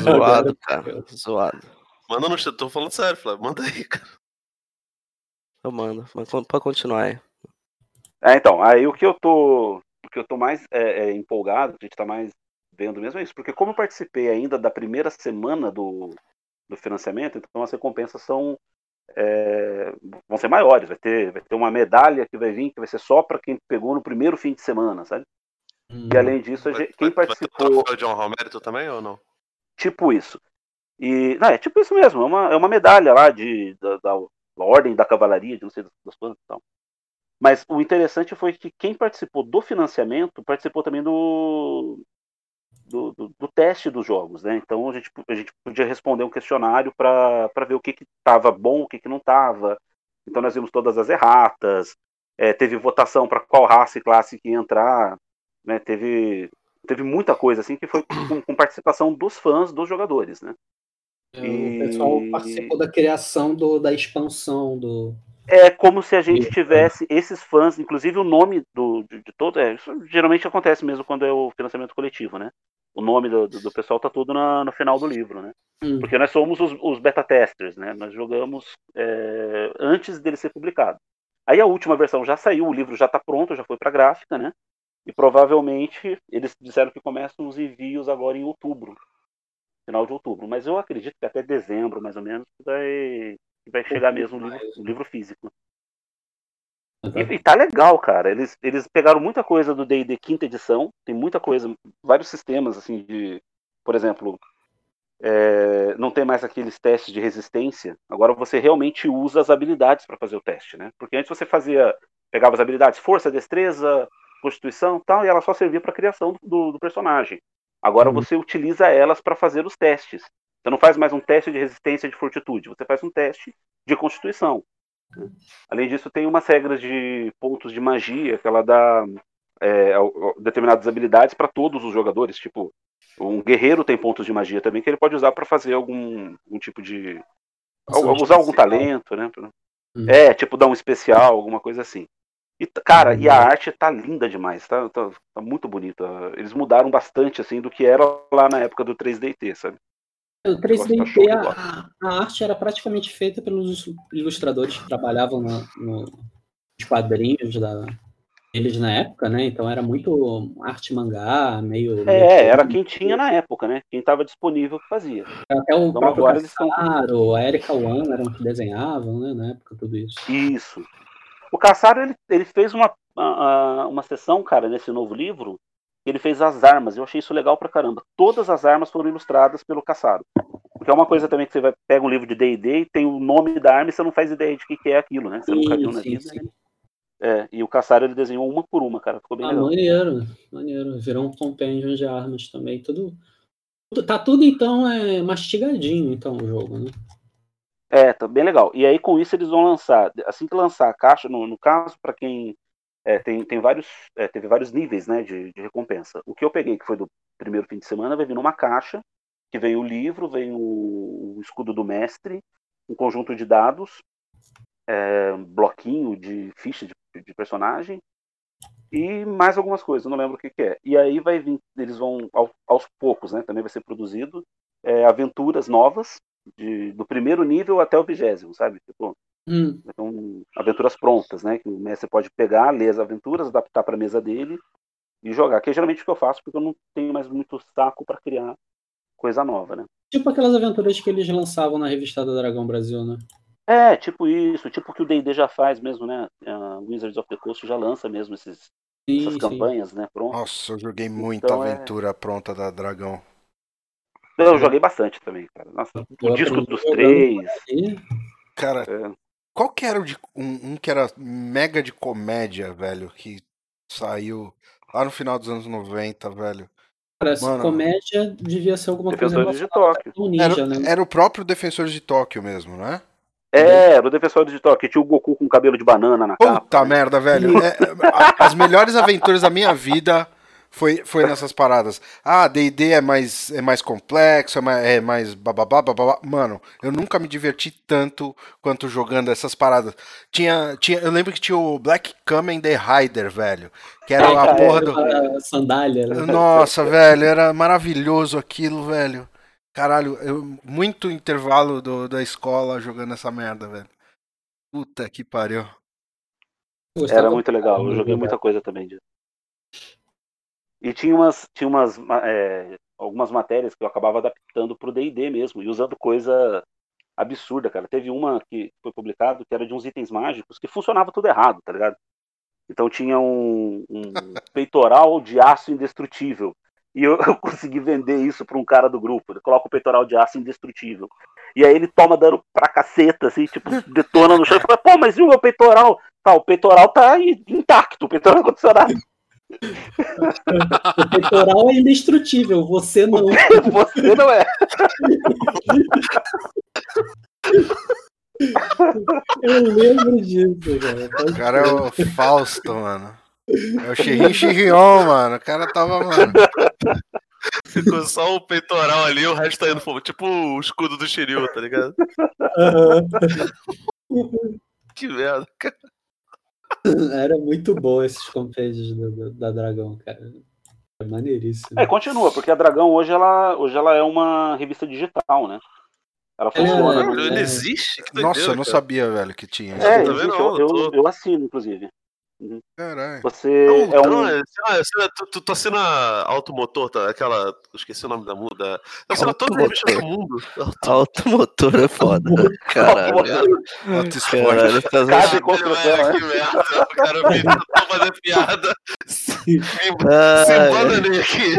Zoado, cara. Zoado. Manda no chat, tô falando sério, Flávio. Manda aí, cara. Eu mando. Mas Pra continuar aí. É, então, aí o que eu tô. O que eu tô mais é, é, empolgado, a gente tá mais vendo mesmo é isso, porque como eu participei ainda da primeira semana do, do financiamento, então as recompensas são. é, vão ser maiores, vai ter, vai ter uma medalha que vai vir, que vai ser só para quem pegou no primeiro fim de semana, sabe? Hum. E além disso, a Vai, gente- quem vai- vai ter participou. troféu de honra ao mérito também ou não? tipo isso. E, não, é tipo isso mesmo, é uma, é uma medalha lá de, da, da- da Ordem da Cavalaria, de não sei das, quantas e tal. Mas o interessante foi que quem participou do financiamento participou também do, do, do- do teste dos jogos, né? Então a gente, a gente podia responder um questionário para ver o que estava bom, o que, que não estava. Então nós vimos todas as erratas, é, teve votação para qual raça e classe que ia entrar, né? Teve, teve muita coisa assim que foi com, com participação dos fãs, dos jogadores, né? É, O pessoal E- participou da criação do, da expansão do. É como se a gente tivesse esses fãs, inclusive o nome do, de, de todo. É, isso geralmente acontece mesmo quando é o financiamento coletivo, né? O nome do, do, do pessoal tá tudo na- no final do livro, né? Hum. Porque nós somos os, os beta testers, né? Nós jogamos é, antes dele ser publicado. Aí a última versão já saiu, o livro já está pronto, já foi para gráfica, né? E provavelmente eles disseram que começam os envios agora em outubro, final de outubro. Mas eu acredito que até dezembro, mais ou menos, vai, vai chegar mesmo o livro, o livro físico. E, e tá legal, cara. Eles, eles pegaram muita coisa do D&D quinta edição, tem muita coisa, vários sistemas assim de, por exemplo, é, não tem mais aqueles testes de resistência. Agora você realmente usa as habilidades para fazer o teste, né? Porque antes você fazia, pegava as habilidades força, destreza, constituição, tal, e ela só servia para criação do, do personagem. Agora Uhum. você utiliza elas para fazer os testes. Você não faz mais um teste de resistência de fortitude, você faz um teste de constituição. né? Além disso, tem umas regras de pontos de magia que ela dá é, determinadas habilidades para todos os jogadores. Tipo, um guerreiro tem pontos de magia também que ele pode usar para fazer algum, algum tipo de. Al- usar algum talento, né? Uhum. É, tipo, dar um especial, alguma coisa assim. E, cara, e a Uhum. arte tá linda demais, tá, tá, tá muito bonita. Eles mudaram bastante, assim, do que era lá na época do 3DT, sabe? O Negócio tá 3DT, show de a, a arte era praticamente feita pelos ilustradores que trabalhavam na- no- nos quadrinhos da, deles na época, né? Então era muito arte mangá, meio. É, era quem tinha na época, né? Quem tava disponível que fazia. Até o Então próprio eles estão- Cassaro, a Erika Wan eram que desenhavam, né? Na época, tudo isso. Isso. O Cassaro, ele, ele fez uma, a- a- uma sessão, cara, nesse novo livro, ele fez as armas. Eu achei isso legal pra caramba. Todas as armas foram ilustradas pelo Cassaro. Porque é uma coisa também que você vai, pega um livro de D&D e tem o nome da arma e você não faz ideia de que, que é aquilo, né? Você nunca viu na sim, vida. sim. né? É, e o Cassaro, ele desenhou uma por uma, cara. Ficou bem Ah, legal. maneiro, maneiro. Virou um compêndio de armas também. Tudo- tá tudo então é mastigadinho, então, o jogo, né? É, tá bem legal. E aí com isso eles vão lançar, assim que lançar a caixa, no, no caso, para quem é, tem, tem vários, é, teve vários níveis né, de, de recompensa. O que eu peguei, que foi do primeiro fim de semana, vai vir numa caixa, que vem o livro, vem o, o escudo do mestre, um conjunto de dados, é, um bloquinho de ficha de, de personagem e mais algumas coisas, não lembro o que, que é. E aí vai vir, eles vão ao- aos poucos, né? Também vai ser produzido é, aventuras novas de- do primeiro nível até o vigésimo, sabe? Tipo, Hum, então, aventuras prontas, né? Que o mestre pode pegar, ler as aventuras, adaptar para a mesa dele e jogar. Que é geralmente o que eu faço, porque eu não tenho mais muito saco para criar coisa nova, né? tipo aquelas aventuras que eles lançavam na revista da Dragão Brasil, né? É, tipo isso, tipo o que o D&D já faz mesmo, né? A Wizards of the Coast já lança mesmo esses, Sim, essas sim. campanhas, né? Pronto. Nossa, eu joguei muita Então é- aventura pronta da Dragão. Eu joguei bastante também, cara. Nossa, Eu o disco dos três. Cara, é. qual que era o de, um, um que era mega de comédia, velho, que saiu lá no final dos anos 90, velho? Parece Mano. comédia devia ser alguma coisa Defensores de Tóquio. ninja, Era, né? era o próprio Defensores de Tóquio mesmo, né? É, era o Defensor de Tóquio, tinha o Goku com cabelo de banana na Puta capa. né? merda, velho. É, é, as melhores aventuras da minha vida foi, foi nessas paradas. Ah, D&D é mais, é mais complexo, é mais, é mais bababá, bababá. Mano, eu nunca me diverti tanto quanto jogando essas paradas. Tinha, tinha, eu lembro que tinha o Black Kamen The Rider, velho. Que era a É, porra do... Sandália, né? Nossa, velho, era maravilhoso aquilo, velho. Caralho, eu, muito intervalo do, da escola jogando essa merda, velho. Puta que pariu. Era muito legal, eu joguei muita coisa também disso. E tinha umas, tinha umas ma- é, algumas matérias que eu acabava adaptando pro D&D mesmo, e usando coisa absurda, cara. Teve uma que foi publicado que era de uns itens mágicos que funcionava tudo errado, tá ligado? Então tinha um, um (laughs) peitoral de aço indestrutível. E eu, (laughs) eu consegui vender isso pra um cara do grupo. Ele coloca o peitoral de aço indestrutível. E aí ele toma dano pra caceta, assim, tipo, (laughs) detona no chão e fala, pô, mas e o meu peitoral? Tá, o peitoral tá intacto, o peitoral não aconteceu nada. O peitoral é indestrutível, você não. (laughs) Você não é. Eu lembro disso, cara. O cara é o Fausto, mano. É o Chirrin Chirrion, mano. O cara tava, mano. Ficou só o peitoral ali, o resto tá indo pro- tipo o escudo do Shiryu, tá ligado? Aham. Que merda. cara. (laughs) Era muito bom esses compêndios da, da- Dragão, cara. É maneiríssimo. É, continua, porque a Dragão hoje ela, hoje ela é uma revista digital, né? Ela funciona. É, Ele é. existe? Que Nossa, eu doideira, não cara. sabia, velho, que tinha. É, Tá existe, vendo? eu, Eu eu assino, inclusive. Caralho. Você Não, é não, um. é, lá, sei lá, tu, tu, tu assina automotor, tá? aquela. Esqueci o nome da muda. Tu assina toda a revista do mundo. (laughs) Automotor é foda. Caralho. Auto esporte. Caralho, fazer Casa e construção, né? Que merda. O cara me tentou fazer piada. Se Ah, se bananei aqui.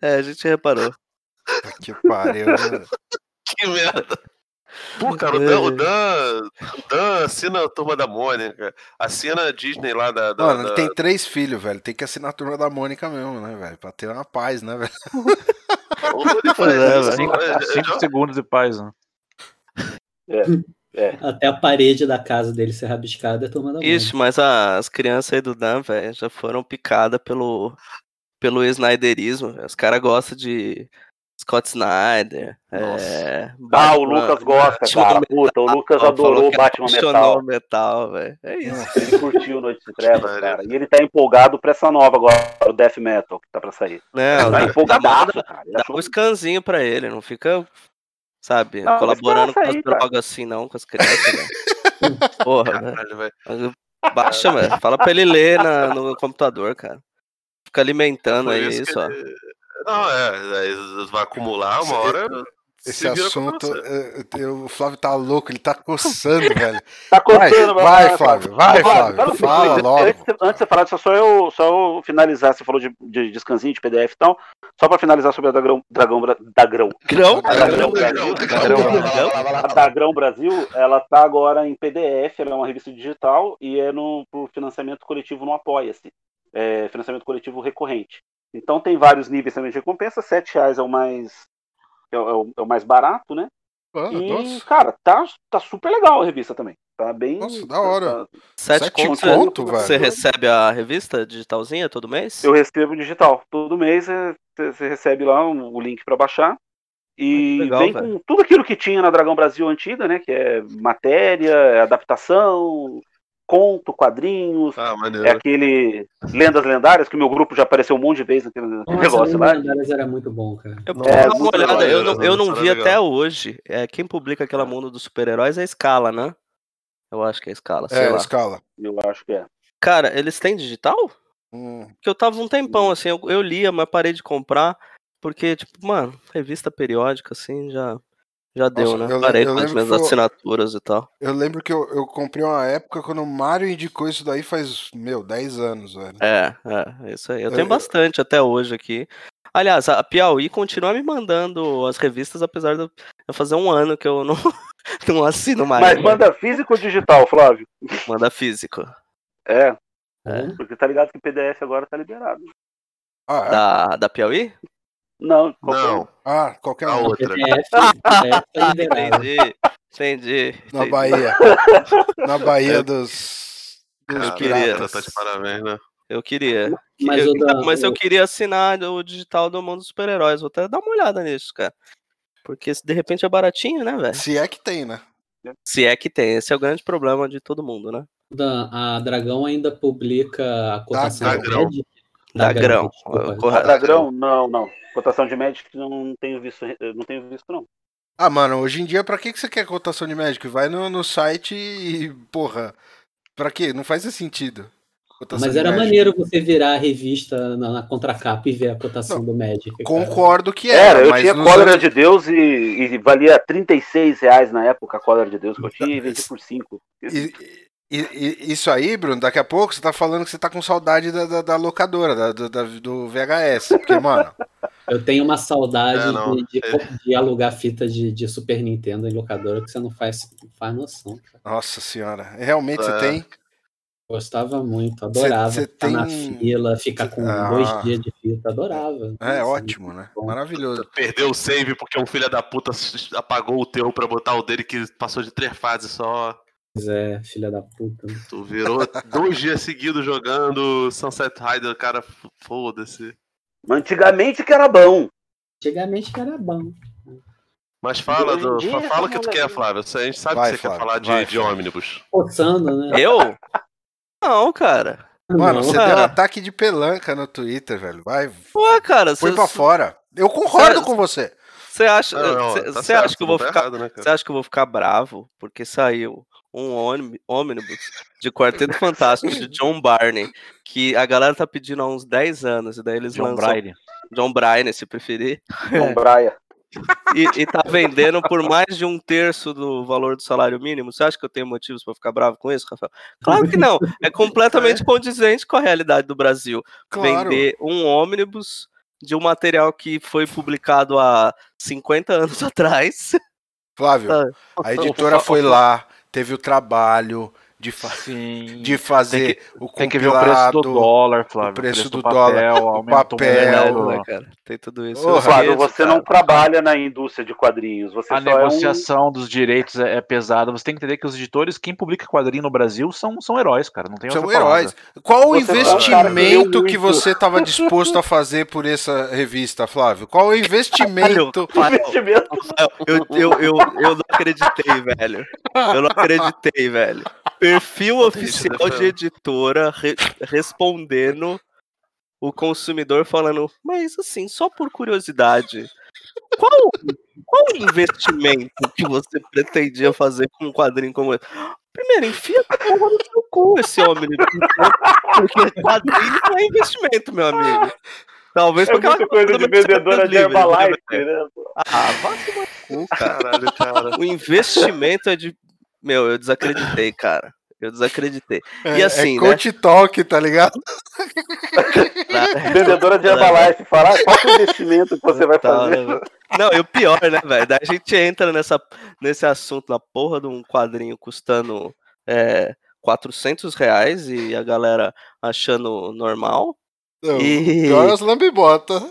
é, a gente reparou. Que pariu. né? Que merda. Pô, cara, o Dan, o Dan, o Dan assina a turma da Mônica, assina a Disney lá da. da, Mano, ele da- tem três filhos, velho. Tem que assinar a turma da Mônica mesmo, né, velho? Pra ter uma paz, né, velho? (laughs) É. Cinco, é, é, cinco segundos de paz, né? Até a parede da casa dele ser rabiscada é turma da Ixi, mas as crianças aí do Dan, velho, já foram picadas pelo, pelo snyderismo. Os caras gostam de Scott Snyder. É, Ah, o Lucas gosta, Batman cara. Metal, Puta, o Lucas adorou o que Batman Metal. metal, velho. É isso. Ele curtiu Noite de Trevas, cara. E ele tá empolgado pra essa nova agora, o Death Metal, que tá pra sair. Não, Tá dá, empolgadaço, dá, cara. Ele dá achou um scanzinho pra ele, não fica, sabe, Não, colaborando com as aí, cara. drogas assim, não, com as crianças, velho. (laughs) Porra, velho. Caralho, velho. Baixa, velho. Fala pra ele ler na- no computador, cara. Fica alimentando Foi aí isso isso, ó. Não, é, aí vai acumular uma hora. Esse assunto, você. é, é, o Flávio tá louco, ele tá coçando, (laughs) velho. Tá Vai, contando, vai, Flávio, vai, Flávio. fala- Fala logo. Antes, antes de você falar disso, só eu, só eu finalizar, você falou de, de descansinho, de PDF e tal. Só pra finalizar sobre a Dagrão. Dragão, Dagrão. Grão? A Dagrão Brasil. A Dagrão Brasil, ela tá agora em PDF, ela é uma revista digital e é no por financiamento coletivo no Apoia-se. É, financiamento coletivo recorrente. Então tem vários níveis também de recompensa. 7 reais é o mais é o, é o- é o mais barato, né? Ah, E, nossa. cara, tá, tá super legal a revista também. Tá bem. Nossa, da hora. tá- Sete, Sete contos, conto, você- velho. Você recebe a revista digitalzinha todo mês? Eu recebo digital. Todo mês é, você você recebe lá um- o link para baixar. E legal, vem velho. com tudo aquilo que tinha na Dragão Brasil antiga, né? Que é matéria, adaptação, conto, quadrinhos. Ah. É aquele Lendas Lendárias, que o meu grupo já apareceu um monte de vezes naquele Nossa, negócio lá. Lendárias era muito bom, cara. Eu uma muito olhada, legal, eu não, eu não vi era até legal. hoje. É, quem publica aquela mundo dos super-heróis é a Scala, né? Eu acho que é a Scala, sei É, lá. escala. Eu acho que é. Cara, eles têm digital? Hum. Porque eu tava um tempão, assim, eu, eu lia, mas parei de comprar, porque, tipo, mano, revista periódica, assim, já, já deu, Nossa, né? eu Parei eu com as minhas foi- assinaturas e tal. Eu lembro que eu, eu comprei uma época quando o Mario indicou isso daí faz, meu, 10 anos, velho. É, é, isso aí. Eu Eu- tenho eu- bastante até hoje aqui. Aliás, a Piauí continua me mandando as revistas, apesar de eu fazer um ano que eu não, (laughs) não assino mais. Mas manda físico ou digital, Flávio? Manda físico. É, É. porque tá ligado que PDF agora tá liberado. Ah, é? Da, da Piauí? Não, qualquer um. Não, Ah, qualquer a outra. PDF tá liberado. Entendi, entendi. Na. Bahia. Na Bahia É. dos, dos queria. Tá de parabéns, né? Eu queria. Mas eu, mas eu queria assinar o digital do mundo dos super-heróis. Vou até dar uma olhada nisso, cara. Porque se de repente é baratinho, né, velho? Se é que tem, né? Se é que tem. Esse é o grande problema de todo mundo, né? Da- a Dragão ainda publica a cotação Da de Grão. Magic. Da Grão. desculpa. Correto. A Dragão, não, não. Cotação de Magic não tenho visto, não tenho visto não. Ah, mano, hoje em dia, pra que, que você quer cotação de médico? Vai no, no site e, porra, pra quê? Não faz sentido. Cotação Mas era Magic. maneiro você virar a revista na, na contracapa e ver a cotação do Magic. cara. Concordo que era, Era, eu mas tinha cólera anos- de Deus e, e valia 36 reais na época a cólera de Deus que eu tinha e vendi por 5. E- e- e- isso aí, Bruno, daqui a pouco você tá falando que você tá com saudade da, da, da locadora, da, do- da- do VHS. Porque, mano, (laughs) Eu tenho uma saudade É, não, de, de- é. de alugar fita de, de Super Nintendo em locadora que você não faz, não faz noção. cara. nossa senhora, realmente É. você tem. Gostava muito, adorava Cê- cê ficar na fila, ficar com Ah. dois dias de fita, adorava. É Nossa, ótimo, né? bom. Maravilhoso. Perdeu o save porque um filho da puta apagou o teu pra botar o dele que passou de três fases só. Pois é, filha da puta. Tu virou dois dias seguidos jogando Sunset Rider, cara, foda-se. Antigamente que era bom. Antigamente que era bom. Mas fala, do, fala o que tu quer, Flávio. A gente sabe Vai, que você Flávio, quer falar de, vai, de Flávio. ônibus. Coçando, né? Eu? Não, cara. Mano, Não. você Ah. deu (laughs) ataque de pelanca no Twitter, velho. Vai, Ué, cara, põe você pra fora. Eu concordo Cê- com você. você acha, Não, não, você tá você certo, acha que eu vou tá ficar, errado, né, cara? você acha que eu vou ficar bravo porque saiu um ônibus, de Quarteto Fantástico de John Barney, que a galera tá pedindo há uns 10 anos e daí eles John lançam Bryan. John Bryan, se preferir, (laughs) Tom Braia. (laughs) e, e tá vendendo por mais de um terço do valor do salário mínimo. Você acha que eu tenho motivos pra ficar bravo com isso, Rafael? Claro que não. É completamente (laughs) condizente com a realidade do Brasil. Claro. Vender um ônibus de um material que foi publicado há 50 anos atrás. Flávio, Sabe? a editora foi lá, teve o trabalho de, fa- Sim. de fazer o Tem que ver o preço do compilado. dólar, Flávio. o preço do papel, dólar, o papel, né, cara? Tem tudo isso. Ô, Flávio, você não cara. trabalha na indústria de quadrinhos. Você A só é um... negociação dos direitos é, é pesada. Você tem que entender que os editores, quem publica quadrinho no Brasil, são, são heróis, cara. Não tem São outra palavra. heróis. Qual o Você cara que leu investimento que você estava (laughs) disposto a fazer por essa revista, Flávio? Qual o investimento? (laughs) Investimento. Eu, eu, eu, eu não acreditei, velho. Eu não acreditei, velho. Perfil oficial de editora re- respondendo o consumidor falando, mas assim, só por curiosidade, qual, qual o investimento que você pretendia fazer com um quadrinho como esse? Primeiro, enfia a porra no seu cu esse homem. Porque quadrinho não é investimento, meu amigo. Talvez É porque muita coisa de vendedora de Herbalife, né? Ah, vai tomar no cu, cara. Caralho, cara. O investimento é de. Meu, eu desacreditei, cara. Eu desacreditei. É, E assim, é né? coach talk, tá ligado? (laughs) Vendedora de Herbalife. Falar qual que é o investimento que você vai Tá, fazer. né? Não, e o pior, né, velho? Daí a gente entra nessa, nesse assunto na porra de um quadrinho custando é, 400 reais e a galera achando normal. Não, E- Pior é os lambibota.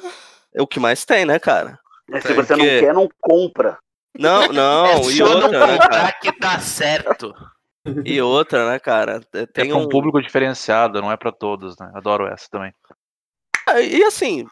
É o que mais tem, né, cara? Mas se você não Porque- quer, não compra. Não, não, é e outra, né, cara? que dá certo. E outra, né, cara? É Tem pra um um. público diferenciado, não é pra todos, né? Adoro essa também. Ah, E assim,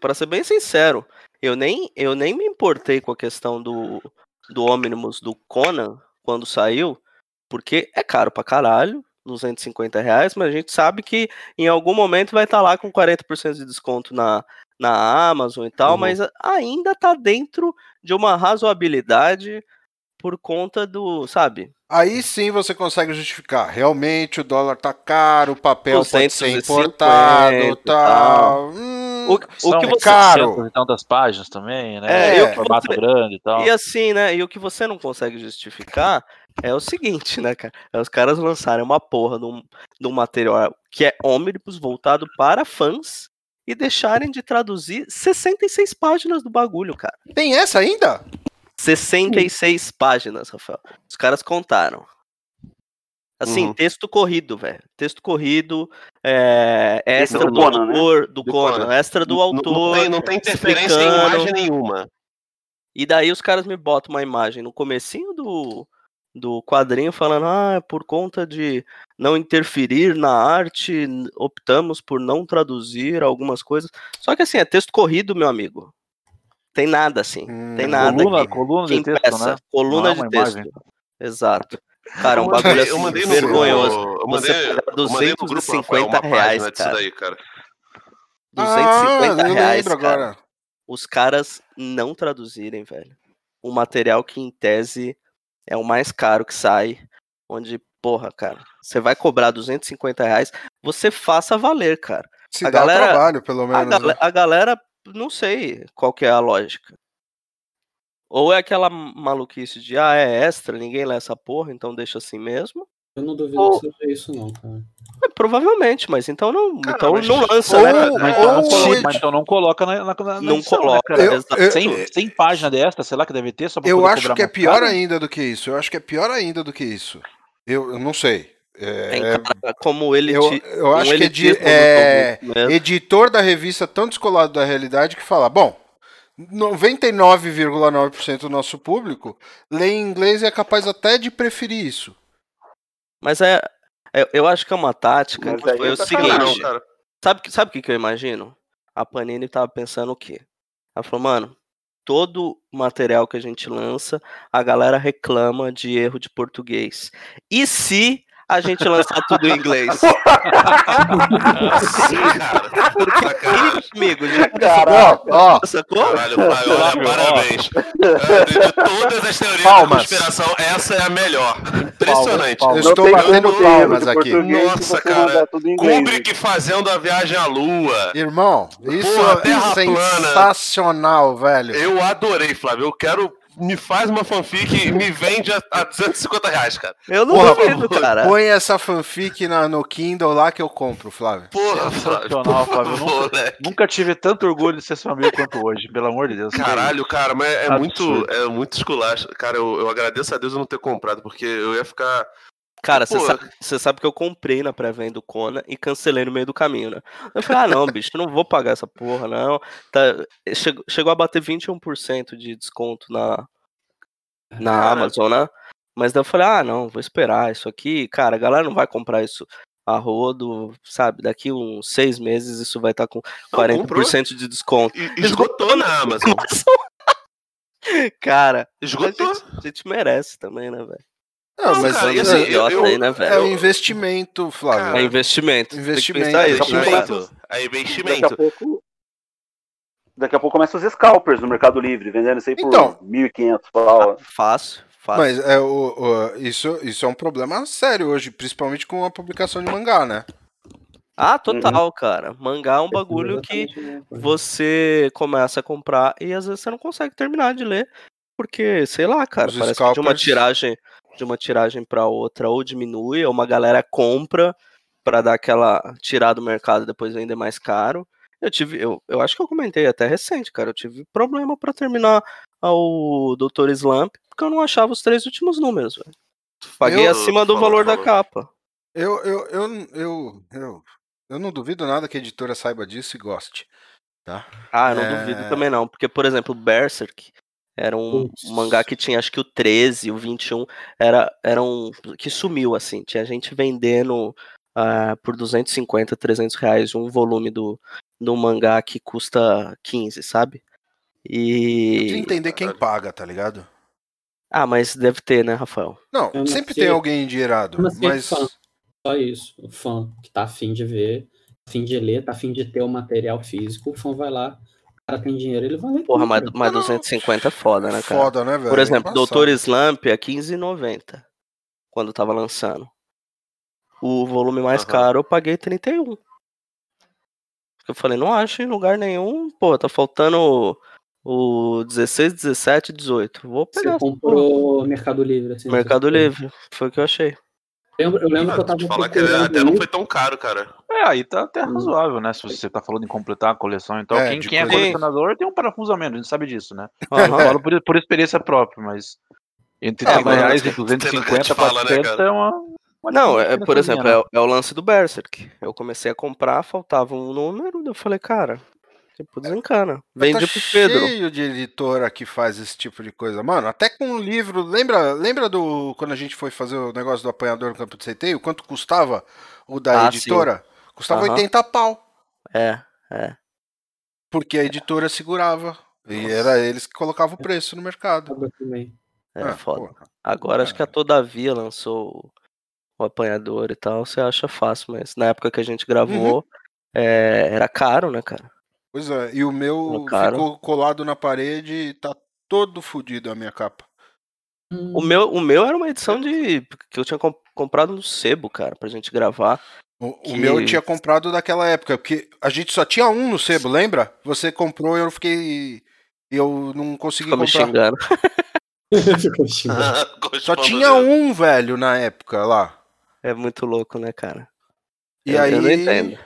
pra ser bem sincero, eu nem, eu nem me importei com a questão do, do Omnibus do Conan quando saiu, porque é caro pra caralho, 250 reais, mas a gente sabe que em algum momento vai estar lá com 40% de desconto na, na Amazon e tal, Uhum. mas ainda tá dentro de uma razoabilidade por conta do, sabe? Aí sim você consegue justificar. Realmente o dólar tá caro, o papel pode ser 250 importado tal. Hum, O, o que você caro. 600 e tantas páginas também, né? É, o que formato você- grande e tal. E assim, né? E o que você não consegue justificar é o seguinte, né, cara? É os caras lançarem uma porra de um, de um material que é ônibus voltado para fãs e deixarem de traduzir 66 páginas do bagulho, cara. Tem essa ainda? 66 páginas, Rafael. Os caras contaram. Assim, Uhum. texto corrido, velho. Texto corrido, é, extra do do, Conan, né? autor, do, Do Conan, Conan. extra do Não- autor. Não tem, não tem interferência em imagem nenhuma. E daí os caras me botam uma imagem no comecinho do, do quadrinho falando, ah, por conta de não interferir na arte, optamos por não traduzir algumas coisas. Só que assim, é texto corrido, meu amigo. Tem nada assim. Hum, tem nada coluna, que, coluna de texto, impeça. né? Coluna é de texto. imagem. Exato. Cara, um bagulho assim, eu mandei no- vergonhoso. Eu Você mandei, pagar eu mandei no grupo, Rafael, 250 uma página reais, cara. daí, cara. 250 ah, reais, cara. agora. os caras não traduzirem, velho. Um material que em tese é o mais caro que sai, onde, porra, cara, você vai cobrar 250 reais, você faça valer, cara. Se A dá galera- trabalho, pelo A, menos. gale- né? a galera, não sei qual que é a lógica. Ou é aquela maluquice de, ah, é extra, ninguém lê essa porra, então deixa assim mesmo. Eu não duvido Ou- que seja isso, não, cara. É, provavelmente, mas então não, Cara, então mas- não lança, ou- né? cara? Mas então, não Ou coloca, edi- mas então não coloca na, na, na Não edição, né, coloca, cara? Eu- eu- 100, 100 páginas desta, sei lá, que deve ter, só pra Eu acho que é pior caro? ainda do que isso. Eu acho que é pior ainda do que isso. Eu, eu não sei. É, cara como ele eu, eu um acho que é, do é mesmo. editor da revista tão descolado da realidade que fala, bom, 99,9% do nosso público lê em inglês e é capaz até de preferir isso. Mas é, é- eu acho que é uma tática Mas que foi é o seguinte. Não. Sabe, que- sabe o que, que eu imagino? A Panini tava pensando o quê? Ela falou, mano, todo material que a gente lança, a galera reclama de erro de português. E se a gente lançar tudo em inglês? Sim, cara. Porque, Sacanagem. amigo, já Caraca. Ó, sacou? Caralho, pai, olha, parabéns. De todas as teorias da Palmas. conspiração, essa é a melhor. Impressionante. Palmas, eu estou batendo palmas aqui. Nossa, cara. Kubrick fazendo a viagem à lua. irmão, isso Porra, Terra é plana. sensacional, velho. Eu adorei, Flávio. Eu quero. Me faz uma fanfic e me vende a, a 250 reais, cara. Eu não Porra, duvido, cara. Põe essa fanfic na- no Kindle lá que eu compro, Flávio. Porra, Flávio. Sensacional, Por Flávio. favor, Nunca, nunca tive tanto orgulho de ser seu amigo quanto hoje, pelo amor de Deus. Caralho, cara, mas é Absurdo. muito, é muito esculacho. Cara, eu, eu agradeço a Deus eu não ter comprado, porque eu ia ficar. Cara, você sabe, sabe que eu comprei na pré-venda do Conan e cancelei no meio do caminho, né? Eu falei, ah, não, bicho, não vou pagar essa porra, não. Tá, chegou, chegou a bater 21% de desconto na, na. Amazon, né? Mas daí eu falei, ah, não, vou esperar isso aqui. Cara, a galera não vai comprar isso a rodo, sabe? Daqui uns seis meses isso vai estar com Não, 40% de desconto. E- Esgotou na Amazon. (laughs) Cara, a Esgotou. gente, a gente merece também, né, velho? Não, Não, mas cara, assim, é, idiota eu- aí, né, é velho? um investimento, Flávio. Cara, É investimento. Tem que investimento, pensar né, investimento. cara? Investimento. É Daqui a investimento. pouco. Daqui a pouco começam os scalpers no Mercado Livre, vendendo isso aí por Então. 1.500 pau. Fácil, fácil. Mas é, o, o- isso, isso é um problema sério hoje, principalmente com a publicação de mangá, né? Ah, total, cara. Mangá é um bagulho que né, você começa a comprar e às vezes você não consegue terminar de ler, porque, sei lá, cara, Os parece que de uma scalpers- tiragem de uma tiragem para outra ou diminui, ou uma galera compra para dar aquela tirada do mercado e depois vender mais caro. Eu tive, eu, eu acho que eu comentei até recente, cara, eu tive problema para terminar o Dr. Slump, porque eu não achava os três últimos números, velho. Paguei Eu- acima do valor da capa. Eu, eu, eu, eu, eu, eu não duvido nada que a editora saiba disso e goste. Tá? Ah, eu não É. duvido também não, porque, por exemplo, Berserk Era um mangá que tinha acho que o 13, o 21, era, era um que sumiu assim. Tinha gente vendendo ah, por 250, 300 reais um volume do, do mangá que custa 15, sabe? Eu queria E. entender quem paga, tá ligado? Ah, mas deve ter, né, Rafael? Não, Eu não sempre sei. tem alguém endinheirado, assim, mas... fã? Só isso. O fã que tá afim de ver, afim de ler, tá afim de ter o material físico, o fã vai lá, cara tem dinheiro, ele vai ler. Porra, mas, mas Não, 250 é foda, né, cara? Foda, né, velho? Por exemplo, Embaçado. Doutor Slump é 15,90 quando tava lançando. O volume mais Aham. caro eu paguei 31. Eu falei, não acho em lugar nenhum. Pô, tá faltando o 16, 17, 18. Vou Você pegar. porra. comprou Mercado Livre, assim. Mercado você- Livre. Foi o que eu achei. Eu lembro, eu lembro que eu Ah, tava falar que até não foi tão caro, cara. É, aí tá até Hum. razoável, né? Se você tá falando em completar a coleção, então É, quem, quem é colecionador tem um parafusamento, a gente sabe disso, né? Eu falo por, por experiência própria, mas entre Ah, 30 mas- reais e Tendo que 250 te fala, né, 400 cara? é uma, uma Não, é, por exemplo, né? é, o- é o lance do Berserk. Eu comecei a comprar, faltava um número, eu falei, cara, tipo, desencana. Mas Vendi tá pro Pedro. cheio de editora que faz esse tipo de coisa. Mano, até com um livro. Lembra, lembra do. Quando a gente foi fazer o negócio do apanhador no campo de CT? Quanto custava o da Ah, editora? Custava Aham. 80 pau. É, é. Porque a editora segurava. E era eles que colocavam o preço no mercado. É Ah, foda. porra. Agora acho que a. Todavia lançou o, o apanhador e tal, você acha fácil, mas na época que a gente gravou, Uhum. é, era caro, né, cara? Pois é, e o meu ficou colado na parede e tá todo fudido a minha capa. O meu, o meu era uma edição de que eu tinha com- comprado no sebo, cara, pra gente gravar. O, o Que- meu eu tinha comprado daquela época, porque a gente só tinha um no sebo, lembra? Você comprou e eu fiquei. Eu não consegui Ficou me comprar. xingando. (laughs) Ficou xingando. (laughs) Só tinha um, velho, na época lá. É muito louco, né, cara? E eu, aí. eu não entendo.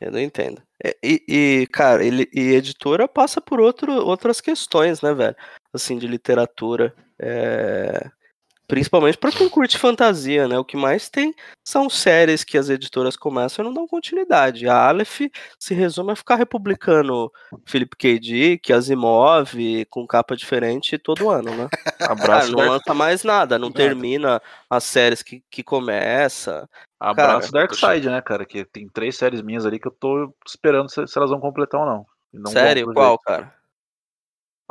Eu não entendo. É, E, e, cara, ele, e editora passa por outro, outras questões, né, velho? Assim, de literatura. É, Principalmente pra quem curte fantasia, né? O que mais tem são séries que as editoras começam e não dão continuidade. A Aleph se resume a ficar republicando Philip K. Dick, Asimov, com capa diferente todo ano, né? Cara, (laughs) Abraço, não lança mais nada, não Nada. termina as séries que, que começa. abraço cara, Darkseid, né, cara? Que tem três séries minhas ali que eu tô esperando se, se elas vão completar ou não. Não Sério? Qual, jeito. cara?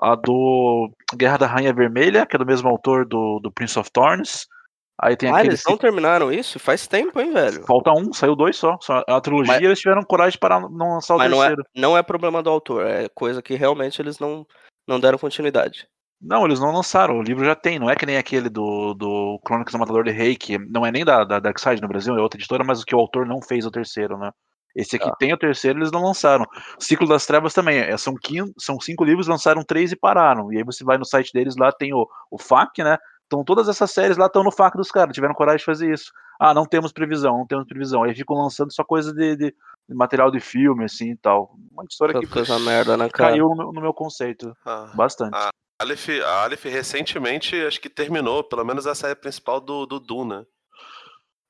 A do Guerra da Rainha Vermelha, que é do mesmo autor do, do Prince of Thorns. Aí tem Ah, aquele. eles não terminaram isso? Faz tempo, hein, velho? Falta um, saiu dois só. só a trilogia Mas- eles tiveram coragem para não lançar o Mas não é, terceiro. não é problema do autor, é coisa que realmente eles não, não deram continuidade. Não, eles não lançaram. O livro já tem. Não é que nem aquele do, do Crônicas do Matador de Rei, que não é nem da, da Darkseid no Brasil, é outra editora, mas que o autor não fez o terceiro, né? Esse aqui Ah. tem o terceiro, eles não lançaram. Ciclo das Trevas também. é, são, quin- são cinco livros, lançaram três e pararam. E aí você vai no site deles, lá tem o, o FAQ, né? Então todas essas séries lá estão no FAQ dos caras, tiveram coragem de fazer isso. Ah, não temos previsão, não temos previsão. Aí ficam lançando só coisa de, de- de material de filme, assim e tal. Uma história Que que coisa merda, né, cara? caiu no meu, no meu conceito. Ah, Bastante. Ah. A Aleph, a Aleph recentemente acho que terminou, pelo menos a série principal do, do Duna.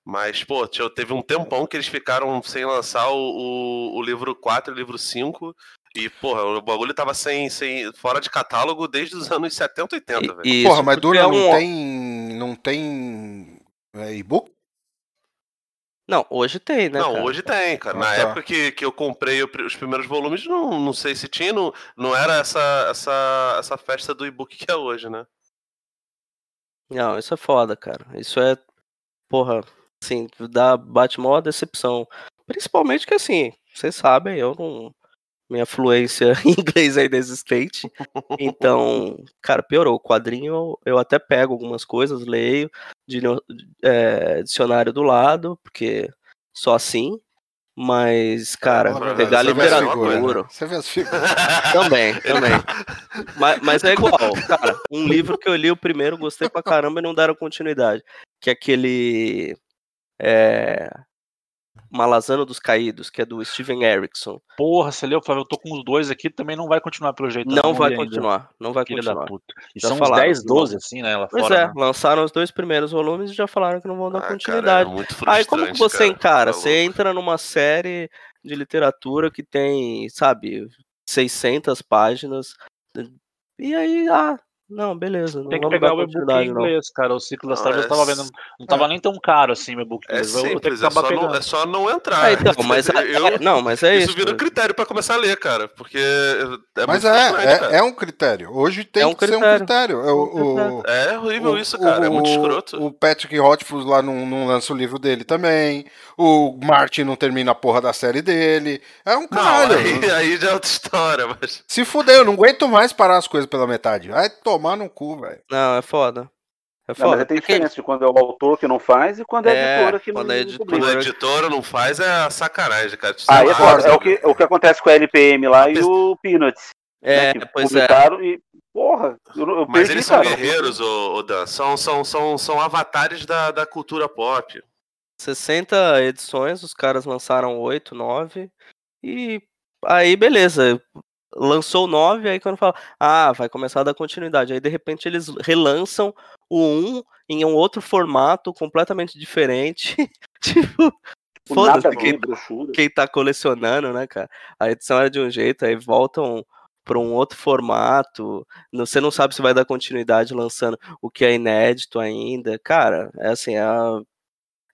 Mas, pô, teve um tempão que eles ficaram sem lançar o, o, o livro 4 e o livro 5. E, porra, o bagulho tava sem, sem, fora de catálogo desde os anos 70, 80, velho. E- Porra, mas Duna é não um- tem. Não tem. é, e-book? Não, hoje tem, né, Não, cara? hoje tem, cara. Ah, Na tá. época que, que eu comprei os primeiros volumes, não, não sei se tinha, não, não era essa, essa, essa festa do e-book que é hoje, né? Não, isso é foda, cara. Isso é, porra, assim, dá, bate mó decepção. Principalmente que, assim, vocês sabem, eu não. Minha fluência (laughs) em inglês é inexistente. Então, cara, piorou. O quadrinho eu, eu até pego algumas coisas, leio, de, é, dicionário do lado, porque só assim. Mas, cara, pegar as literatura. figuras, né? Você vê as figuras. (laughs) Também, também. (laughs) Mas, mas é igual, cara. Um livro que eu li o primeiro, gostei pra caramba e não deram continuidade. Que é aquele. É, Malazano dos Caídos, que é do Steven Erickson. Porra, você leu, Flávio? Eu tô com os dois aqui, também não vai continuar pelo jeito. Não eu vai ainda. continuar, não vai Filha da continuar. puta. E Já são uns falaram, 10, não. 12, assim, né? Lá Pois fora. é, né? lançaram os dois primeiros volumes e já falaram que não vão dar Ah, cara, é continuidade. muito Aí como que você cara. encara? Tá Você entra numa série de literatura que tem, sabe, 600 páginas, E aí, ah, não, beleza. Não Tem que pegar o e-book em continuidade, não. inglês, cara. O ciclo das Não, trevas é eu tava vendo. Não tava nem tão caro assim o e-book em É inglês. Eu vou ter que simples, é acabar só, não, é só não entrar. Ah, então, mas a- Eu- não, mas é isso isso. vira critério pra começar a ler, cara. Porque é Mas é, cara. é, é um critério. Hoje tem É um que ser um critério. critério. É o, o- É horrível o- isso, cara. é muito escroto. O Patrick Rothfuss lá não, não lança o livro dele também. O Martin não termina a porra da série dele. É um Não, caralho. aí, aí já é outra história, mas. Se fuder, eu não aguento mais parar as coisas pela metade. Vai tomar no cu, velho. Não, é foda. É Não, mas foda. tem diferença de quando é o autor que não faz e quando é a É, editora que não, quando é a editora. Quando a editora não faz, é a sacanagem, cara. Aí é, foda. é o, que, é o que acontece com a LPM lá e o Peanuts. É, né, que pois é. e. Porra, eu, eu Mas perdi, eles são cara. guerreiros, ô, ô Dan. São, são, são, são avatares da, da cultura pop. 60 edições, os caras lançaram 8, 9. E aí, beleza. Lançou 9, aí quando fala, ah, vai começar a dar continuidade. Aí de repente eles relançam o 1 em um outro formato completamente diferente. (laughs) tipo, O foda-se ver, quem, brochura. quem tá colecionando, né, cara? A edição era de um jeito, aí voltam para um outro formato. Você não sabe se vai dar continuidade lançando o que é inédito ainda. Cara, é assim, é,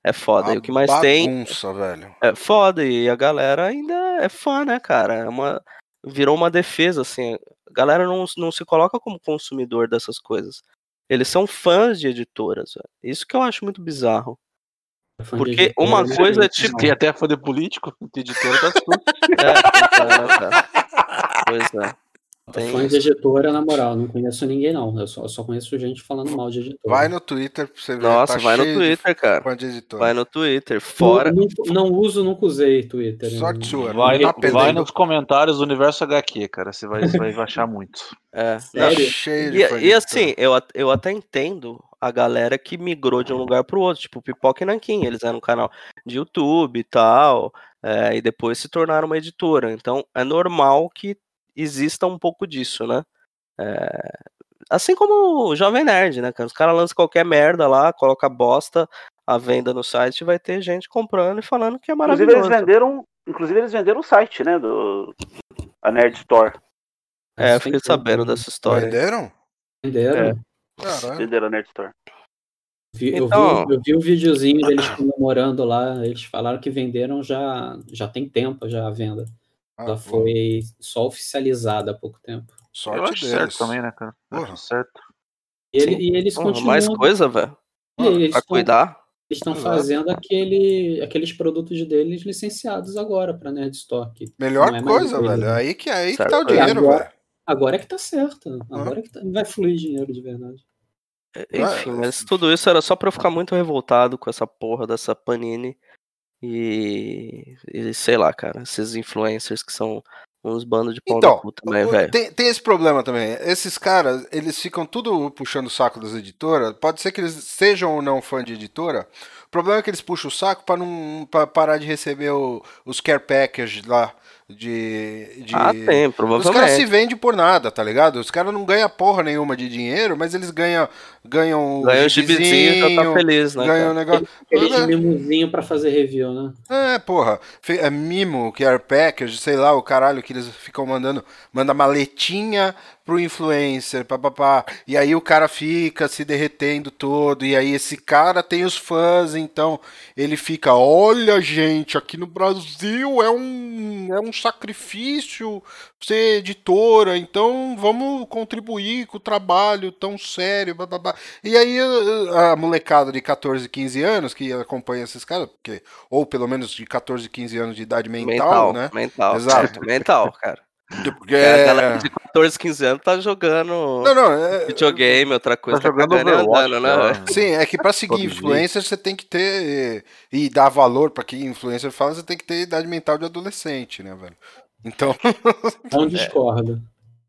é foda. E o que mais tem Bagunça, velho. é foda. E a galera ainda é fã, né, cara? É uma, virou uma defesa, assim. A galera não, não se coloca como consumidor dessas coisas. Eles são fãs de editoras, velho. Isso que eu acho muito bizarro. Fã de Porque editora, uma né? coisa é tipo. Tem até foder político, tem editora tá (laughs) tudo. É, pois é, né? Pois é. Tem Fã de editora, na moral, não conheço ninguém, não. Eu só, eu só conheço gente falando mal de editora. Vai no Twitter pra você ver. Nossa, tá vai no Twitter, cara. Fã de editora. Vai no Twitter. Fora. Não, não, não uso, nunca usei Twitter. Sorte sua, não Vai, tá no- vai nos comentários do Universo HQ, cara. Você vai, você vai achar muito. É. Tá cheio de E, e assim, eu, eu até entendo a galera que migrou de um lugar pro outro, tipo Pipoca e Nanquim, eles eram um canal de YouTube e tal, é, e depois se tornaram uma editora. Então é normal que exista um pouco disso, né? É, assim como o Jovem Nerd, né? Os caras lançam qualquer merda lá, coloca bosta à venda no site e vai ter gente comprando e falando que é Inclusive eles maravilhoso. venderam. Inclusive eles venderam o site, né? Do. A Nerd Store. É, eu fiquei sabendo dessa história. Venderam? Venderam. É. Caralho. Venderam a Nerd Store. Vi- eu, Então- vi, eu vi o videozinho deles comemorando lá. Eles falaram que venderam já, já tem tempo já a venda. Ah, Ela pô, foi só oficializada há pouco tempo. Eu Sorte acho deles. certo também, né, cara? Eu Porra. certo. E, ele- e eles Porra, continuam. mais coisa, velho. eles Pra estão- cuidar. Eles estão fazendo aquele, aqueles produtos deles licenciados agora para Nerd Store. que Melhor é coisa, velho. né? Aí que, aí que tá o dinheiro, Agora- velho. Agora é que tá certo. Agora é que tá- vai fluir dinheiro de verdade. Enfim, mas tudo isso era só pra eu ficar muito revoltado com essa porra dessa Panini. E, e sei lá, cara, esses influencers que são uns bandos de pau Então, velho. tem, tem esse problema também. Esses caras, eles ficam tudo puxando o saco das editoras. Pode ser que eles sejam ou não fã de editora. O problema é que eles puxam o saco pra não pra parar de receber o- os care package lá de, de Ah, tem, Os caras se provavelmente. vendem por nada, tá ligado? Os caras não ganham porra nenhuma de dinheiro, mas eles ganham ganham Ganha o gibizinho e já tá feliz, né? ganham um cara? negócio. Aquele Mas é- mimosinho para fazer review, né? É, porra. É mimo, QR package, sei lá, o caralho que eles ficam mandando, manda maletinha pro influencer, papapá. E aí o cara fica se derretendo todo, e aí esse cara tem os fãs, então ele fica, olha gente, aqui no Brasil é um é um sacrifício ser editora, então vamos contribuir com o trabalho tão sério, bababá. E aí a, a molecada de 14, 15 anos que acompanha esses caras, porque ou pelo menos de 14, 15 anos de idade mental, Mental, né? mental. Exato. Mental, cara. Porque Porque a é... galera de 14, 15 anos tá jogando Não, não, é... videogame, outra coisa, Tá tá, jogando andando, né? Sim, é que pra seguir influencer você tem que ter e dar valor pra que influencer fala, você tem que ter idade mental de adolescente, né, velho? Então, (laughs) Não (laughs) discordo.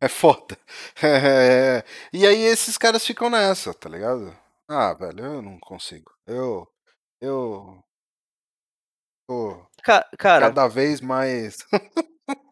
é foda. (laughs) É, E aí esses caras ficam nessa, tá ligado? Ah, velho, eu não consigo. Eu eu tô Ca- Cara, cada vez mais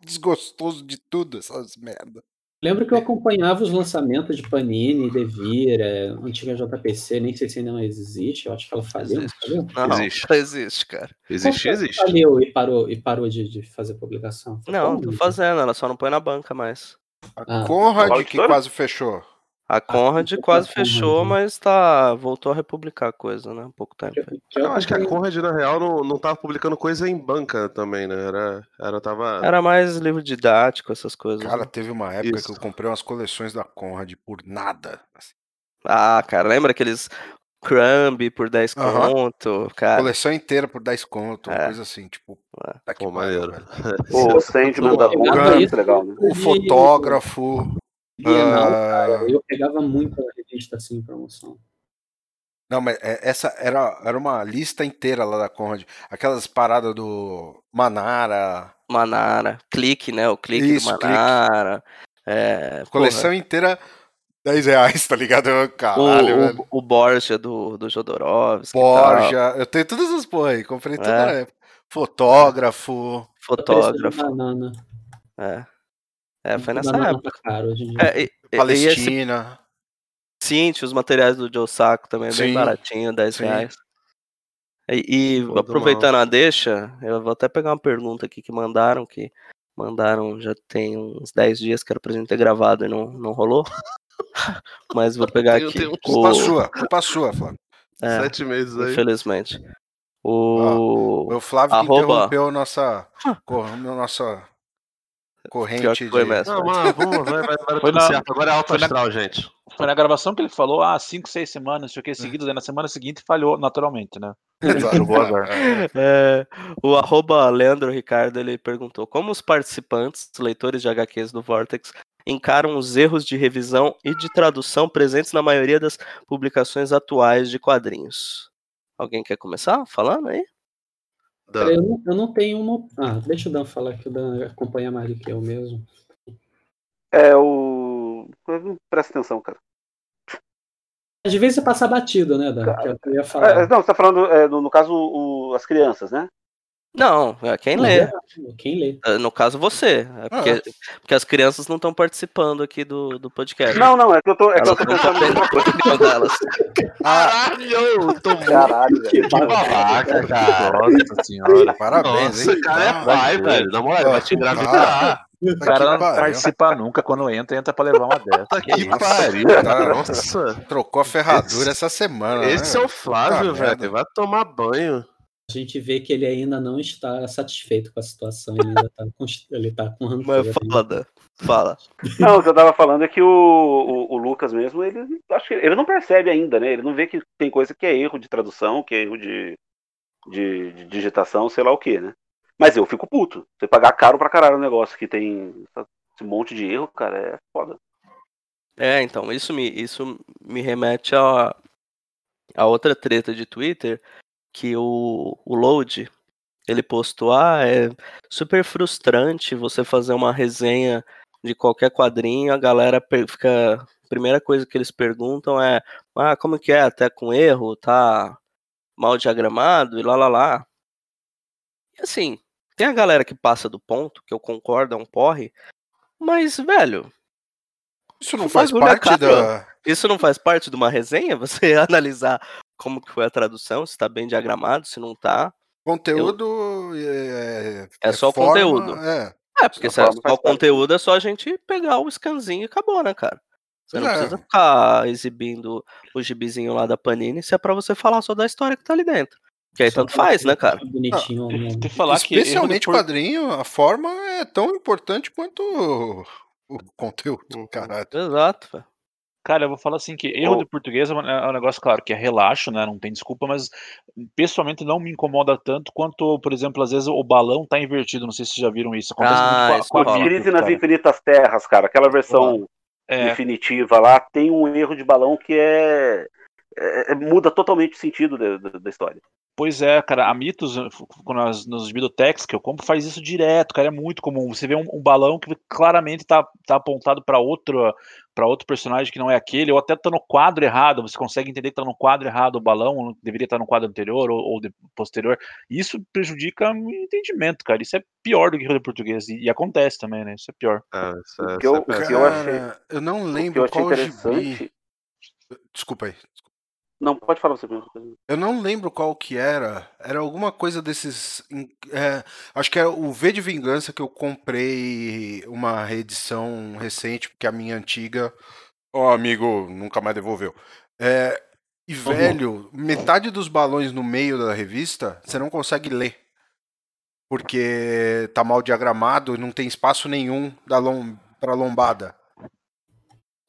desgostoso de tudo essas merda. Lembro que eu acompanhava os lançamentos de Panini, Devira, antiga JPC, nem sei se ainda mais existe, eu acho que ela faliu, não Existe. faliu? não, Existe. não existe, cara. Existe, que existe. Faliu e parou, e parou de, de fazer publicação. Foi Não, tô fazendo, ela só não põe na banca mais. Ah, Conrad que quase fechou. A Conrad eu tô quase a Conrad, fechou, né? mas tá voltou a republicar a coisa, né? Há pouco tempo. aí. Eu acho que a Conrad, na real, não, não tava publicando coisa em banca também, né? Era, era tava. Era mais livro didático, essas coisas. Cara, né? teve uma época Isso. que eu comprei umas coleções da Conrad por nada. assim. Ah, cara, lembra aqueles Crumb por 10 Aham. conto? Cara, Coleção inteira por 10 conto, uma É. coisa assim, tipo. É. Tá que Pô, maneiro. velho. O Sandman da Conrad é legal, né? O fotógrafo. Bienal, ah, cara, eu pegava muito a revista assim em promoção. Não, mas é- essa era, era uma lista inteira lá da Conrad. Aquelas paradas do Manara. Manara, clique, né? O clique Isso, do clique. Manara. É, Coleção inteira, 10 reais, tá ligado? Porra, Caralho, o, velho. o, o Borja do, do Jodorowsky. tal, Borja. Eu tenho todas as porra aí, comprei toda É. na época. Fotógrafo. Fotógrafo. Banana. É. É, foi nessa época. caro hoje em dia. É, e, e- e esse Palestina. Os materiais do Joe Saco também, bem Sim, baratinho, 10 sim. reais. E, e aproveitando a deixa, eu vou até pegar uma pergunta aqui que mandaram, que mandaram já tem uns 10 dias que era pra gente ter gravado e não, não rolou. (laughs) Mas vou pegar aqui. um Culpa O, sua, culpa sua, Flávio. é, Sete meses aí. infelizmente. O, O Flávio que Arroba- interrompeu nossa, cor- nossa corrente foi de... mesmo. Não, mano, vamos, vai, vai, vai Foi tudo na- certo. Agora é alto foi na- astral, gente. Foi na gravação que ele falou, ah, cinco, seis semanas, não sei o que, seguidos, aí na semana seguinte falhou naturalmente, né? Exato. É. É, o arroba Leandro Ricardo ele perguntou como os participantes, leitores de HQs do Vortex, encaram os erros de revisão e de tradução presentes na maioria das publicações atuais de quadrinhos. Alguém quer começar falando aí? Dan. Eu não, eu não tenho uma. Ah, deixa o Dan falar que o Dan acompanha mais do que eu mesmo. É o. Presta atenção, cara. Às vezes você passa batido, né, Dan? Que é É, não, você tá falando, é, no, no caso, o- as crianças, né? Não, é quem lê. é, Quem lê? É, No caso, você. É porque, Ah. porque as crianças não estão participando aqui do, do podcast. Não, não, é que eu tô, é que eu Elas tô pensando. (laughs) delas. Caralho, tô muito Caralho, velho. babaca, cara. Nossa senhora. Parabéns, Nossa, hein? cara é Ah, pai, velho. Na moral, vai te engravidar. O cara que não participa nunca, quando entra, entra pra levar uma dessa. Que Nossa, pariu, cara. Nossa. Trocou a ferradura Esse- essa semana, Esse é né? o Flávio, velho. Vai tomar banho. A gente vê que ele ainda não está satisfeito com a situação, ele ainda tá com, ele tá com rancor. Mas ainda. fala, Dan. Fala. Não, o que eu tava falando é que o, o, o Lucas mesmo, ele acho que ele não percebe ainda, né? Ele não vê que tem coisa que é erro de tradução, que é erro de, de, de digitação, sei lá o que, né? Mas eu fico puto. Você pagar caro pra caralho o negócio que tem esse monte de erro, cara, é foda. É, então, isso me, isso me remete a, a outra treta de Twitter, que o, o Load, ele postou, ah, é super frustrante você fazer uma resenha de qualquer quadrinho, a galera fica, a primeira coisa que eles perguntam é, ah, como que é, até com erro, tá mal diagramado, e lá, lá, lá. E assim, tem a galera que passa do ponto, que eu concordo, é um porre, mas, velho, Isso não faz parte da. isso não faz parte de uma resenha? (laughs) Você analisar como que foi a tradução, se tá bem diagramado, se não tá. Conteúdo é, É só o forma, conteúdo. É. É, porque se é só o conteúdo, é só a gente pegar o scanzinho e acabou, né, cara? Você não É. precisa ficar exibindo o gibizinho lá da Panini se é pra você falar só da história que tá ali dentro. Que aí Só tanto faz, né, cara? Bonitinho, né? Tem que falar que. Especialmente por- quadrinho, a forma é tão importante quanto o, o conteúdo, caralho. Exato, velho. Cara, eu vou falar assim que erro Ô. de português é um é um negócio, claro, que é relaxo, né? Não tem desculpa, mas pessoalmente não me incomoda tanto quanto, por exemplo, às vezes o balão tá invertido. Não sei se vocês já viram isso. Acontece Ah, muito isso com a, com a Crise nas cara. Infinitas Terras, cara, aquela versão É, definitiva lá, tem um erro de balão que é. É- é- muda totalmente o sentido da, da- da história. Pois é, cara, a Mitos, nós, nos bibliotecs que eu compro, faz isso direto, cara, é muito comum. Você vê um, um balão que claramente tá, tá apontado para outro para outro personagem que não é aquele, ou até tá no quadro errado, você consegue entender que tá no quadro errado o balão, deveria estar no quadro anterior ou, ou de- posterior. Isso prejudica o entendimento, cara. Isso é pior do que o português, e, e acontece também, né? Isso é pior. Isso O isso que eu- é achei- não O que lembro eu achei qual gibi. Desculpa aí. Não, pode falar você primeiro. Eu não lembro qual que era. Era alguma coisa desses. é, acho que era o V de Vingança que eu comprei uma reedição recente, porque a minha antiga. Ó, amigo, nunca mais devolveu. É, e, velho, metade dos balões no meio da revista você não consegue ler. Porque tá mal diagramado, não tem espaço nenhum da lom pra lombada.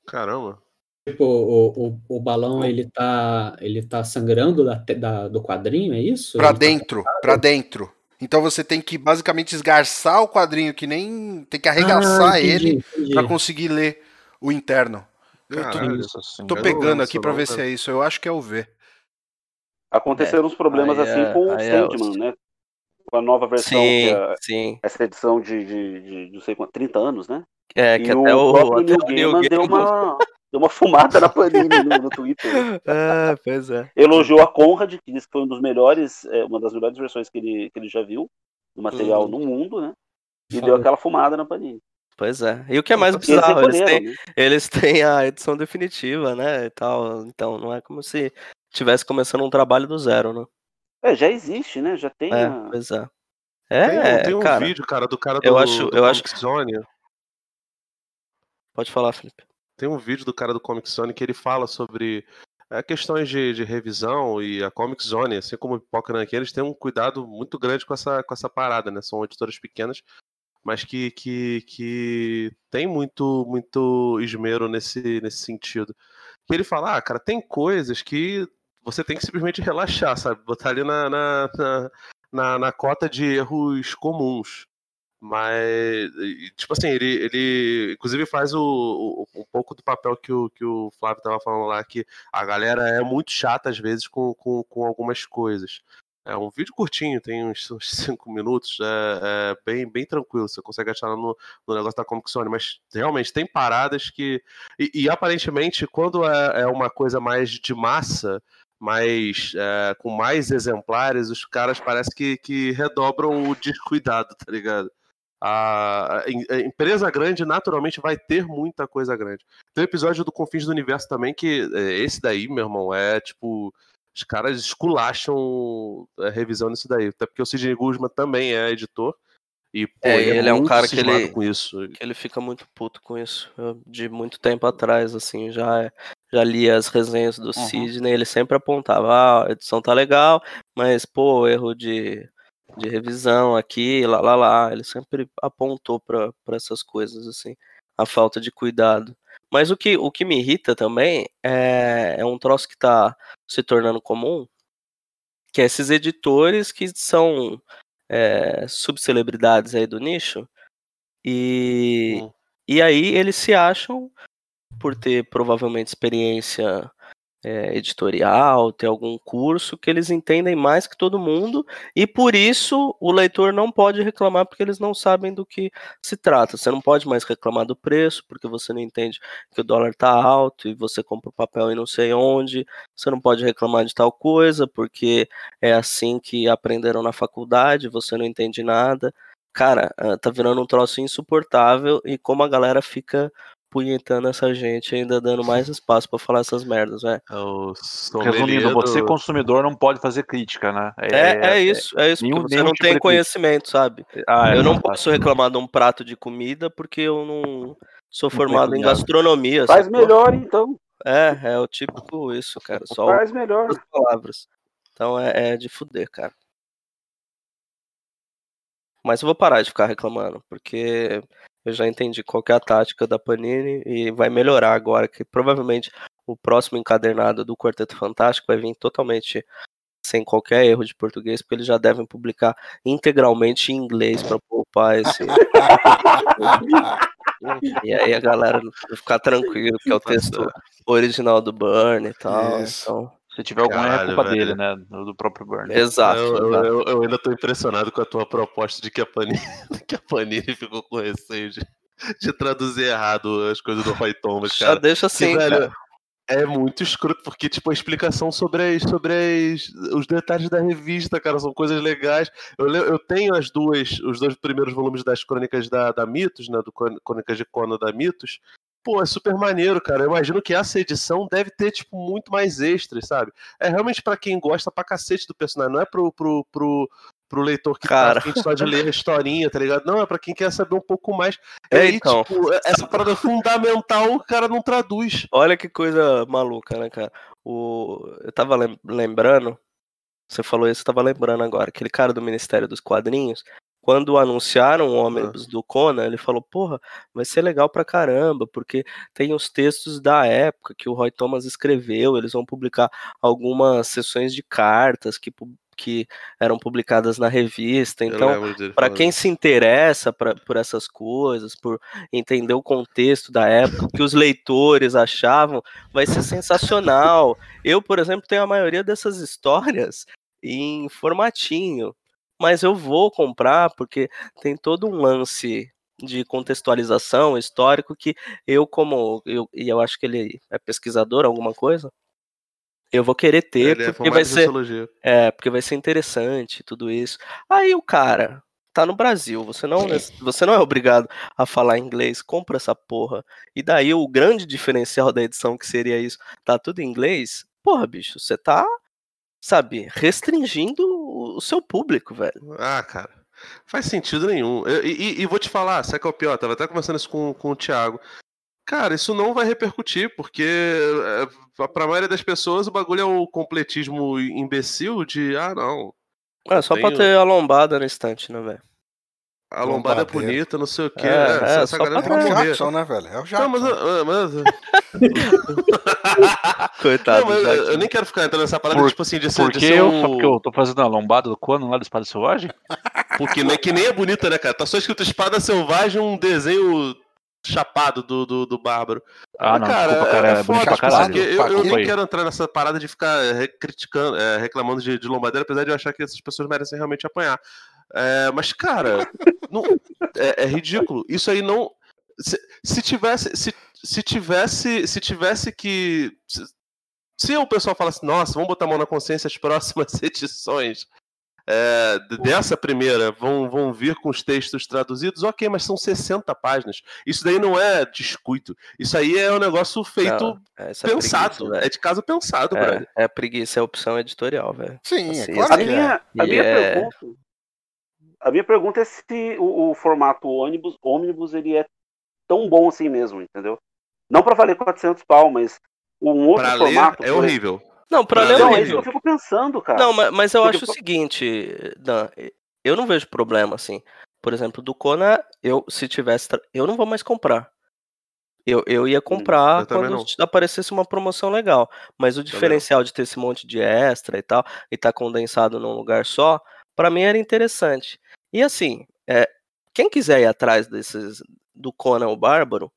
Caramba. Tipo, o, o, o balão ele tá, ele tá sangrando da, da- do quadrinho, é isso? Pra Ele tá- dentro, pra dentro. Então você tem que basicamente esgarçar o quadrinho, que nem. Tem que arregaçar Ah, entendi, ele entendi. pra conseguir ler o interno. Eu tô, Caralho. Isso, assim. tô eu não pegando aqui não, ver se é isso. Eu acho que é o V. Aconteceram uns problemas aí assim é- com o é Sandman, os- né? Com a nova versão, Sim, que é sim. essa edição de, de, de, não sei quanto, 30 anos, né? É, e que até o, até o Neil Gaiman deu uma, deu uma fumada na Panini no, no Twitter. É, (laughs) pois é. Elogiou a Conrad, que disse que foi um dos melhores, é, uma das melhores versões que ele, que ele já viu do material Uhum. no mundo, né? E deu aquela fumada na Panini. Pois é. E o que é mais eles bizarro, eles têm, né? eles têm a edição definitiva, né? E tal. Então não é como se tivesse começando um trabalho do zero, né? É, já existe, né? Já tem É, a... pois é. Tem, É, um- tem um cara. vídeo, cara, do cara do, eu acho- do eu acho- Comic Zone. Pode falar, Felipe. Tem um vídeo do cara do Comic Zone que ele fala sobre é, questões de, de revisão e a Comic Zone, assim como o Pipoca Nanquim, eles têm um cuidado muito grande com essa, com essa parada, né? São editoras pequenas, mas que, que, que tem muito, muito esmero nesse, nesse sentido. Que ele fala, ah, cara, tem coisas que você tem que simplesmente relaxar, sabe? Botar ali na, na, na, na, na cota de erros comuns. Mas, tipo assim, ele, ele inclusive faz o, o- um pouco do papel que o, que o Flávio tava falando lá, que a galera é muito chata às vezes com, com, com algumas coisas. É um vídeo curtinho, tem uns (laughs) 5 minutos, é, é bem, bem tranquilo, você consegue achar no, no negócio da Comic Zone, mas realmente tem paradas que. E, e aparentemente, quando é, é uma coisa mais de massa, mais é, com mais exemplares, os caras parece que, que redobram o descuidado, tá ligado? A, a em- a empresa grande naturalmente vai ter muita coisa grande. Tem um episódio do Confins do Universo também que é, esse daí, meu irmão, é tipo os caras esculacham a revisão nisso daí, até porque o Sidney Guzman também é editor e pô, É, ele, ele é um muito cara que ele- com isso. Que ele fica muito puto com isso. Eu, de muito tempo atrás, assim, já, já li as resenhas do Sidney, ele sempre apontava, ah, a edição tá legal, mas, pô, erro de, de revisão aqui, lá, lá, lá. Ele sempre apontou pra essas coisas, assim, a falta de cuidado. Mas o que, o que me irrita também é, é um troço que tá se tornando comum, que é esses editores que são é, subcelebridades aí do nicho, e, Hum. e aí eles se acham, por ter provavelmente experiência é, editorial, ter algum curso, que eles entendem mais que todo mundo, e por isso o leitor não pode reclamar porque eles não sabem do que se trata. Você não pode mais reclamar do preço, porque você não entende que o dólar está alto e você compra o papel e não sei onde. Você não pode reclamar de tal coisa, porque é assim que aprenderam na faculdade, você não entende nada. Cara, ah, tá virando um troço insuportável e como a galera fica punhetando essa gente, ainda dando mais espaço pra falar essas merdas, né? É Resumindo, você do- consumidor não pode fazer crítica, né? É, é, isso, é isso, nenhum- porque você não tipo tem conhecimento, sabe? Ah, é, eu não posso reclamar de um prato de comida porque eu não sou Não formado em conheço nada. gastronomia. Faz melhor, então. É, é o típico isso, cara. Só Faz melhor. outras palavras. Então é, é de fuder, cara. Mas eu vou parar de ficar reclamando, porque eu já entendi qual que é a tática da Panini e vai melhorar agora, que provavelmente o próximo encadernado do Quarteto Fantástico vai vir totalmente sem qualquer erro de português, porque eles já devem publicar integralmente em inglês para poupar esse. (laughs) e aí a galera vai ficar tranquilo, que é o texto original do Burn e tal. Isso. Então, Se tiver algum erro, é Caralho, culpa velho. dele, né? Do próprio Burn. exato. eu, exato. eu- eu ainda tô impressionado com a tua proposta de que a Panini, (laughs) que a Panini ficou com receio de, de traduzir errado as coisas do Roy Thomas, Já cara. deixa Que, assim, velho, cara. É muito escroto, porque, tipo, a explicação sobre, as, sobre as, os detalhes da revista, cara, são coisas legais. Eu, eu tenho as duas, os dois primeiros volumes das crônicas da, da Mitos, né, do Crôn- Crônicas de Conan da Mitos, pô, é super maneiro, cara. Eu imagino que essa edição deve ter, tipo, muito mais extras, sabe? É realmente pra quem gosta pra cacete do personagem, não é pro, pro, pro, pro leitor que Cara. tá só de ler a historinha, tá ligado? Não, é pra quem quer saber um pouco mais. É, aí, então. tipo, essa parada fundamental o cara não traduz. Olha que coisa maluca, né, cara? O... Eu tava lem- lembrando, você falou isso, eu tava lembrando agora, aquele cara do Ministério dos Quadrinhos, quando anunciaram o ônibus do Conan, ele falou, porra, vai ser legal pra caramba, porque tem os textos da época que o Roy Thomas escreveu, eles vão publicar algumas sessões de cartas que, que eram publicadas na revista, então falando quem se interessa pra- por essas coisas, por entender o contexto da época, o que os leitores achavam, vai ser sensacional. Eu, por exemplo, tenho a maioria dessas histórias em formatinho, mas eu vou comprar porque tem todo um lance de contextualização histórico que eu como eu, e eu acho que ele é pesquisador alguma coisa eu vou querer ter Ele é porque formado vai ser sociologia. é, porque vai ser interessante tudo isso. Aí o cara tá no Brasil, você não, você não é obrigado a falar inglês, compra essa porra. E daí o grande diferencial da edição que seria isso, tá tudo em inglês? Porra, bicho, você tá, sabe, restringindo o seu público, velho. Ah, cara. Faz sentido nenhum. Eu- E, e- vou te falar, sabe qual é o pior? Tava até conversando isso com, com o Thiago. Cara, isso não vai repercutir, porque é, pra maioria das pessoas o bagulho é o completismo imbecil de, ah, não, É só pra tenho- ter a lombada no estante, né, velho? A lombada é bonita, não sei o quê. É, É, é, essa, galera tem É que morrer. Jackson, né, velho? É o Não, Jackson. mas, ah, mas- (laughs) Coitado. não, mas Jackson. eu nem quero ficar entrando nessa parada, Por- tipo assim, de ser, Por de que ser eu? um... Só porque eu tô fazendo a lombada do Conan lá do Espada Selvagem? (laughs) Porque nem, que nem é bonita, né, cara? Tá só escrito Espada Selvagem, um desenho chapado do, do, do Bárbaro. Ah, não, desculpa, cara, é, bonito pra foda, caralho. porque Eu, eu não aí. quero entrar nessa parada de ficar re- criticando, é, reclamando de, de lombadeira, apesar de eu achar que essas pessoas merecem realmente apanhar. É, mas, cara, não- é, é ridículo. Isso aí não. Se, se tivesse. Se, se tivesse. Se tivesse que. Se, se o pessoal falasse, nossa, vamos botar a mão na consciência, as próximas (laughs) edições é, dessa primeira vão, vão vir com os textos traduzidos, ok, mas são 60 páginas. Isso daí não é descuito. Isso aí é um negócio feito Não, essa é pensado. preguiça, velho. é de casa pensado, brother. É, é preguiça, é opção editorial, velho. Sim, é Assim, claro A que é. minha, a minha é- pergunta. A minha pergunta é se o, o formato ônibus, ônibus ele é tão bom assim mesmo, entendeu? Não pra valer 400 pau, mas um outro Pra ler formato. é por- horrível. Não, pra Não, ler é Não, é isso horrível. que eu fico pensando, cara. Não, ma- mas eu Porque acho o po- seguinte, Dan, eu não vejo problema assim. Por exemplo, do Conan, eu se tivesse, tra- eu não vou mais comprar. Eu, eu ia comprar eu quando não. aparecesse uma promoção legal. Mas o diferencial de ter esse monte de extra e tal, e tá condensado num lugar só, pra mim era interessante. E assim, é, quem quiser ir atrás desses do Conan o Bárbaro,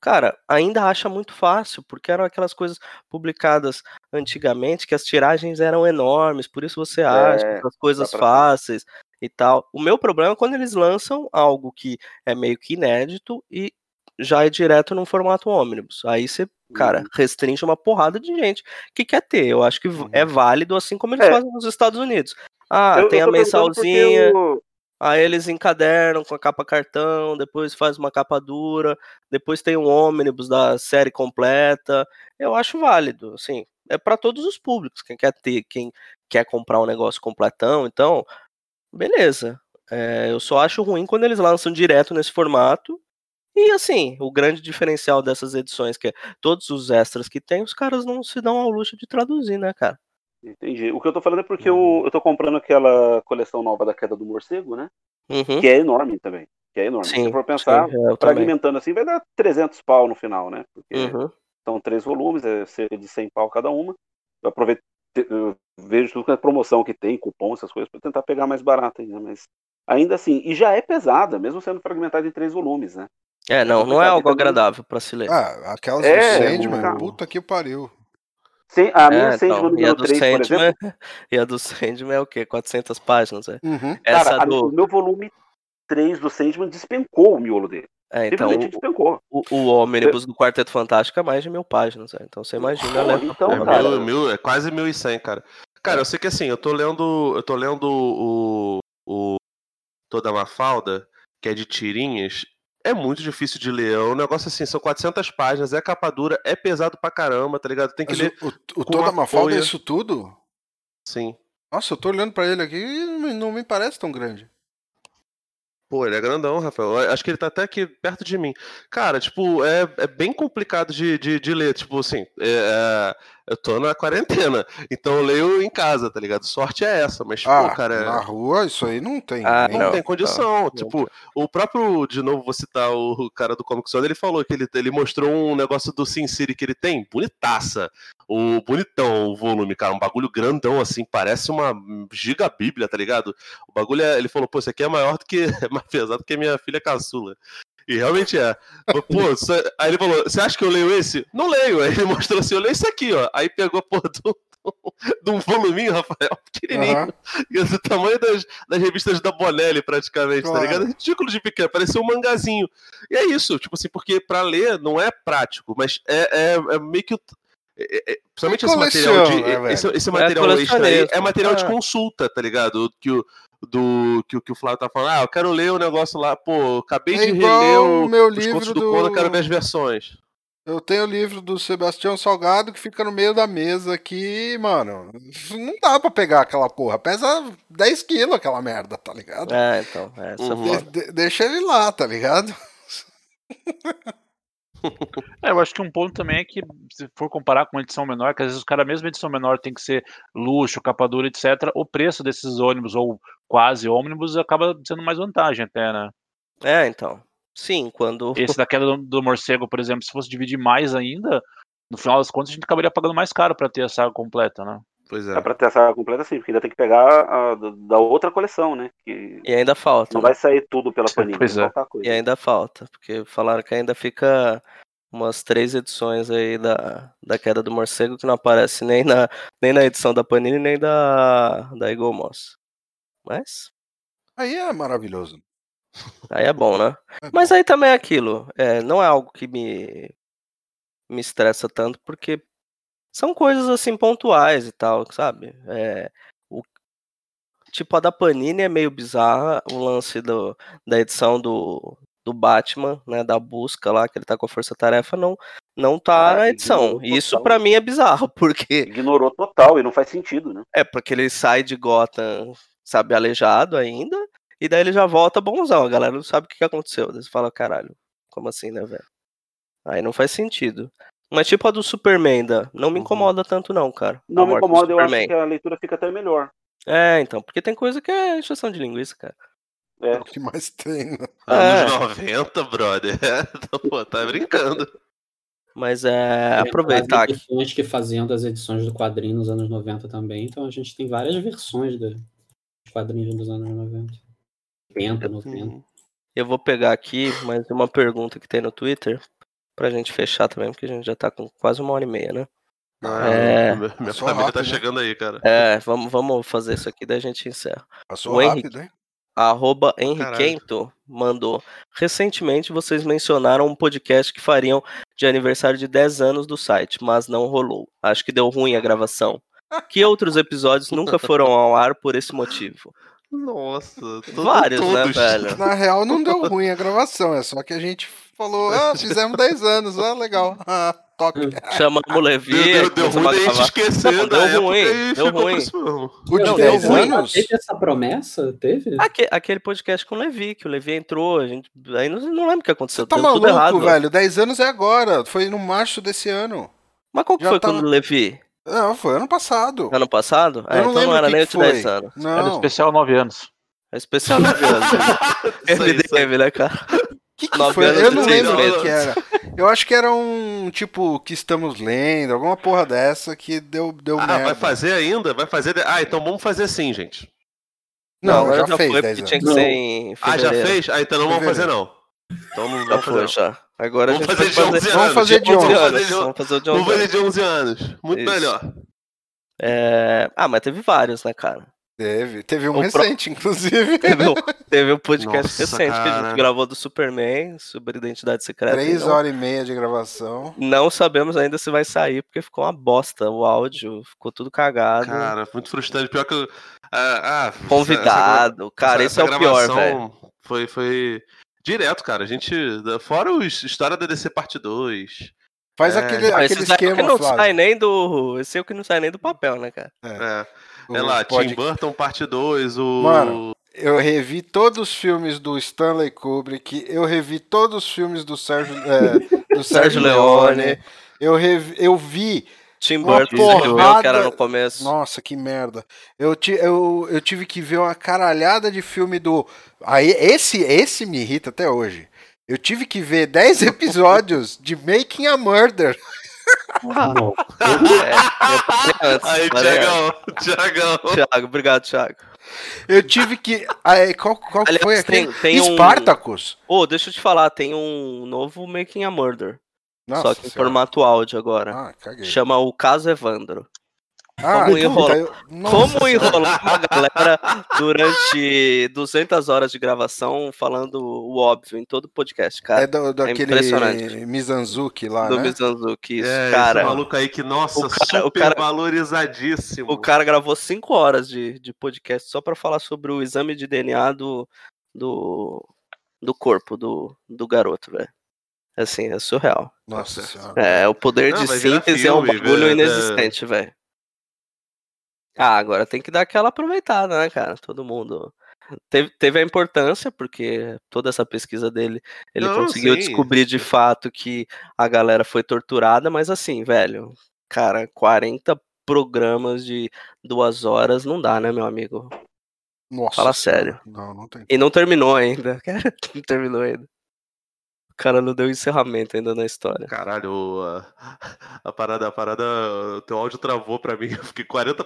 cara, ainda acha muito fácil, porque eram aquelas coisas publicadas antigamente que as tiragens eram enormes, por isso você acha É, essas coisas pra- fáceis e tal. O meu problema é quando eles lançam algo que é meio que inédito e já é direto num formato ônibus. Aí você, cara, Uhum. restringe uma porrada de gente que quer ter. Eu acho que v- Uhum. é válido assim como eles É. fazem nos Estados Unidos. Ah, Eu- eu tem a perguntando porque mensalzinha. o- Aí eles encadernam com a capa cartão, depois faz uma capa dura, depois tem um ônibus da série completa. Eu acho válido, assim, é para todos os públicos, quem quer ter, quem quer comprar um negócio completão, então, beleza. É, eu só acho ruim quando eles lançam direto nesse formato. E assim, o grande diferencial dessas edições, que é todos os extras que tem, os caras não se dão ao luxo de traduzir, né, cara? Entendi. O que eu tô falando é porque eu, eu tô comprando aquela coleção nova da Queda do Morcego, né? Uhum. Que é enorme também. Que é enorme. Sim, Se for pensar, sim, eu também. fragmentando assim, vai dar 300 pau no final, né? Porque Uhum. são três volumes, é cerca de 100 pau cada uma. Eu aproveito, eu vejo tudo que é promoção que tem, cupom, essas coisas, para tentar pegar mais barato ainda, mas ainda assim, e já é pesada, mesmo sendo fragmentada em três volumes, né? É, não, não é algo também- agradável pra se ler. Ah, aquelas É, do é Sandman, complicado. puta que pariu. Sem, a minha É, Sandman então, e a número do 3, por exemplo, Sandman, (laughs) e a do Sandman é o quê? 400 páginas, é? Uhum. Essa cara, a- do... o meu volume 3 do Sandman despencou o miolo dele. É, então, Simplesmente despencou. o, o, o ônibus do Quarteto Fantástico é mais de mil páginas, é. Então você imagina, né? então, É, cara, mil, mil, é quase 1.100, cara. Cara, eu sei que assim, eu tô lendo. Eu tô lendo o. o Toda Mafalda, que é de tirinhas. É muito difícil de ler. É um negócio assim, são 400 páginas, é capa dura, é pesado pra caramba, tá ligado? Tem que Mas ler. o, o, o Toda Mafalda é isso tudo? Sim. Nossa, eu tô olhando pra ele aqui e não me- parece tão grande. Pô, ele é grandão, Rafael. Acho que ele tá até aqui perto de mim. Cara, tipo, é, é bem complicado de, de, de ler. Tipo assim, é, é, eu tô na quarentena, então eu leio em casa, tá ligado? Sorte é essa, mas, Ah, pô, cara. na rua isso aí não tem. Ah, nem- Não, Não, tem condição. não. Tipo, o próprio, de novo, vou citar o cara do Comic Zone, ele falou que ele, ele mostrou um negócio do Sin City que ele tem, bonitaça. O bonitão, o volume, cara, um bagulho grandão, assim, parece uma gigabíblia, tá ligado? O bagulho é, ele falou, pô, isso aqui é maior do que, (laughs) é mais pesado que a minha filha caçula. E realmente é. Pô, cê- aí ele falou, você acha que eu leio esse? Não leio. Aí ele (laughs) mostrou assim, eu leio esse aqui, ó. Aí pegou a (laughs) porra do, de um voluminho, Rafael, pequenininho. Aham. Esse tamanho das, das revistas da Bonelli, praticamente, Claro. tá ligado? Ridículo de pequeno, parecia um mangazinho. E é isso, tipo assim, porque pra ler não é prático, mas é, é, é meio que. o- é- é- principalmente esse material, de, né, esse, esse material extra aí é material de Ah. consulta, tá ligado? Que o, do, que, o- que o Flávio tá falando, ah, eu quero ler o negócio lá, pô, acabei É de reler o meu livro do, do- Conan, eu quero versões. Eu tenho o livro do Sebastião Salgado que fica no meio da mesa aqui, mano. Não dá pra pegar aquela porra. Pesa 10 quilos aquela merda, tá ligado? É, então, é, Uhum. De- de- deixa ele lá, tá ligado? (laughs) É, eu acho que um ponto também é que, se for comparar com uma edição menor, que às vezes os caras, mesmo edição menor, tem que ser luxo, capa dura, etc., o preço desses ônibus, ou quase ônibus, acaba sendo mais vantagem até, né? É, então. Sim, quando. (laughs) Esse da queda do, do morcego, por exemplo, se fosse dividir mais ainda, no final das contas a gente acabaria pagando mais caro pra ter a saga completa, né? Pois é. É pra ter essa completa sim, porque ainda tem que pegar a, da- da outra coleção, né? Que E ainda falta. não né? vai sair tudo pela (laughs) Panini, Pois vai é. E ainda falta, porque falaram que ainda fica umas três edições aí da, da Queda do Morcego que não aparece nem na, nem na edição da Panini, nem da, da Eagle Moss. Mas Aí é maravilhoso. aí é bom, né? É Mas bom. aí também é aquilo, é, não é algo que me, me estressa tanto, porque são coisas assim pontuais e tal, sabe? É, o, tipo, a da Panini é meio bizarra, o lance do, da edição do, do Batman, né, da busca lá, que ele tá com a força-tarefa, não, não tá Ah, na edição. isso pra mim é bizarro, (laughs) porque Ignorou total e não faz sentido, né? é porque ele sai de Gotham, sabe, aleijado ainda, e daí ele já volta bonzão. A galera não sabe o que que aconteceu. Daí você fala, caralho, como assim, né, velho? Aí não faz sentido. Mas tipo a do Superman, ainda, não me Uhum. incomoda tanto não, cara. Não me incomoda, eu acho que a leitura fica até melhor. É, então, porque tem coisa que é injeção de linguiça, cara. É. É o que mais tem, né? Anos É. 90, 90, brother. (laughs) Pô, tá brincando. Mas é aproveitar As que edições que faziam das edições do quadrinho nos anos 90 também, então a gente tem várias versões do- dos quadrinhos dos anos 90. 80, 90. eu vou pegar aqui mais uma pergunta que tem no Twitter pra gente fechar também, porque a gente já tá com quase uma hora e meia, né? Ah, É. Minha família tá rápido, né? chegando aí, cara. É, vamos, vamos fazer isso aqui, daí a gente encerra. Passou O Henrique. rápido, hein? Arroba. Henriquento mandou. Recentemente vocês mencionaram um podcast que fariam de aniversário de 10 anos do site, mas não rolou. Acho que deu ruim a gravação. Que outros episódios nunca foram ao ar por esse motivo? Nossa, Vários, né, todos. velho? Na real, não deu ruim a gravação, é só que a gente falou, ah, (laughs) fizemos 10 anos, ah, legal. (laughs) Ah, toque. Chamamos o Levi. Deu, deu, deu ruim a gente Não, da deu época ruim, e deu por ruim. O de Não, 10 deu ruim. anos? Teve essa promessa? Teve? Aque- Aquele podcast com o Levi, que o Levi entrou, a gente. Aí não, não lembro o que aconteceu. Tá deu tudo errado. maluco, velho? 10 anos é agora. Foi no março desse ano. Mas qual que Já foi tava- quando o Levi? Não, foi ano passado. Ano passado? Eu É, não então lembro não era que nem o que de foi. 10 anos. Era Não. especial 9 anos. É especial 9 anos. (laughs) MDM, né, cara? que, que Nove foi? anos Eu não lembro o que era. Eu acho que era um tipo que estamos lendo, alguma porra dessa que deu, deu Ah, merda. vai fazer ainda? Vai fazer. de- Ah, então vamos fazer assim, gente. Não, agora já, fez foi 10 porque anos. tinha que Não. ser em Ah, já fevereiro. fez? Ah, então não vamos fazer, não. Então não Já vamos foi, fazer. não. já. Agora Vamos a gente fazer de vai 11 fazer... Vamos anos. fazer de Vamos 11. fazer Vamos de 11. Vamos fazer de 11 Vamos fazer anos. de 11 anos. Muito Isso. melhor. É... Ah, mas teve vários, né, cara? Teve, teve um O pro- recente, inclusive. Teve um, (laughs) teve um podcast Nossa, recente que a cara. gente gravou do Superman, sobre identidade secreta. Três horas e meia de gravação. não sabemos ainda se vai sair, porque ficou uma bosta o áudio, ficou tudo cagado. Cara, muito frustrante. Pior que. eu- Ah, ah, essa- Convidado. cara, essa- esse é essa o pior, velho. Foi, foi. Direto, cara. A gente. Fora os História da DC Parte 2. Faz É, aquele, aquele esses aí esquema, que não Flávio. sai nem do. Esse é o que não sai nem do papel, né, cara? É. O É lá, pod- Tim Burton Parte 2, o. Mano, Eu revi todos os filmes do Stanley Kubrick, eu revi todos os filmes do Sérgio, é, do (laughs) Sérgio Sérgio Leone. Leone. Eu, revi, eu vi. Tim Uma Burton escreveu que era porrada- no começo. Nossa, que merda. Eu, ti- eu, eu tive que ver uma caralhada de filme do. Aí, esse, esse me irrita até hoje. Eu tive que ver 10 (laughs) episódios de Making a Murder. Não. É, Aí, Tiagão, Tiagão. antes. Thiago, obrigado, Thiago. Eu tive que. Aí, qual qual Aliás, foi aquele? tem- tem um- Spartacus. Ô, deixa eu te falar, tem um novo Making a Murder. Nossa só que em Senhora. formato áudio agora. Ah, caguei. Chama o Caso Evandro. Ah, como puta, enrola- eu- Nossa Como enrolar uma (laughs) galera durante 200 horas de gravação falando o óbvio em todo podcast, cara. É do, daquele impressionante. Mizanzuki lá, do né? Mizanzuki, isso, É, cara. esse maluco aí que, nossa, o cara- super o cara- valorizadíssimo. O cara gravou 5 horas de, de podcast só pra falar sobre o exame de DNA do, do, do corpo do, do garoto, velho. Assim, é surreal. Nossa. Senhora. É, o poder Não, de síntese é um bagulho inexistente, velho. Ah, agora tem que dar aquela aproveitada, né, cara? Todo mundo. Teve, teve a importância, porque toda essa pesquisa dele, ele Não, conseguiu sim. descobrir de fato que a galera foi torturada, mas assim, velho, cara, 40 programas de duas horas não dá, né, meu amigo? Nossa Fala sério. Não, não tem. E não terminou ainda, (laughs) cara. Não terminou ainda. O cara não deu encerramento ainda na história. Caralho, a, a parada, a parada, o teu áudio travou pra mim, (laughs) eu fiquei 40.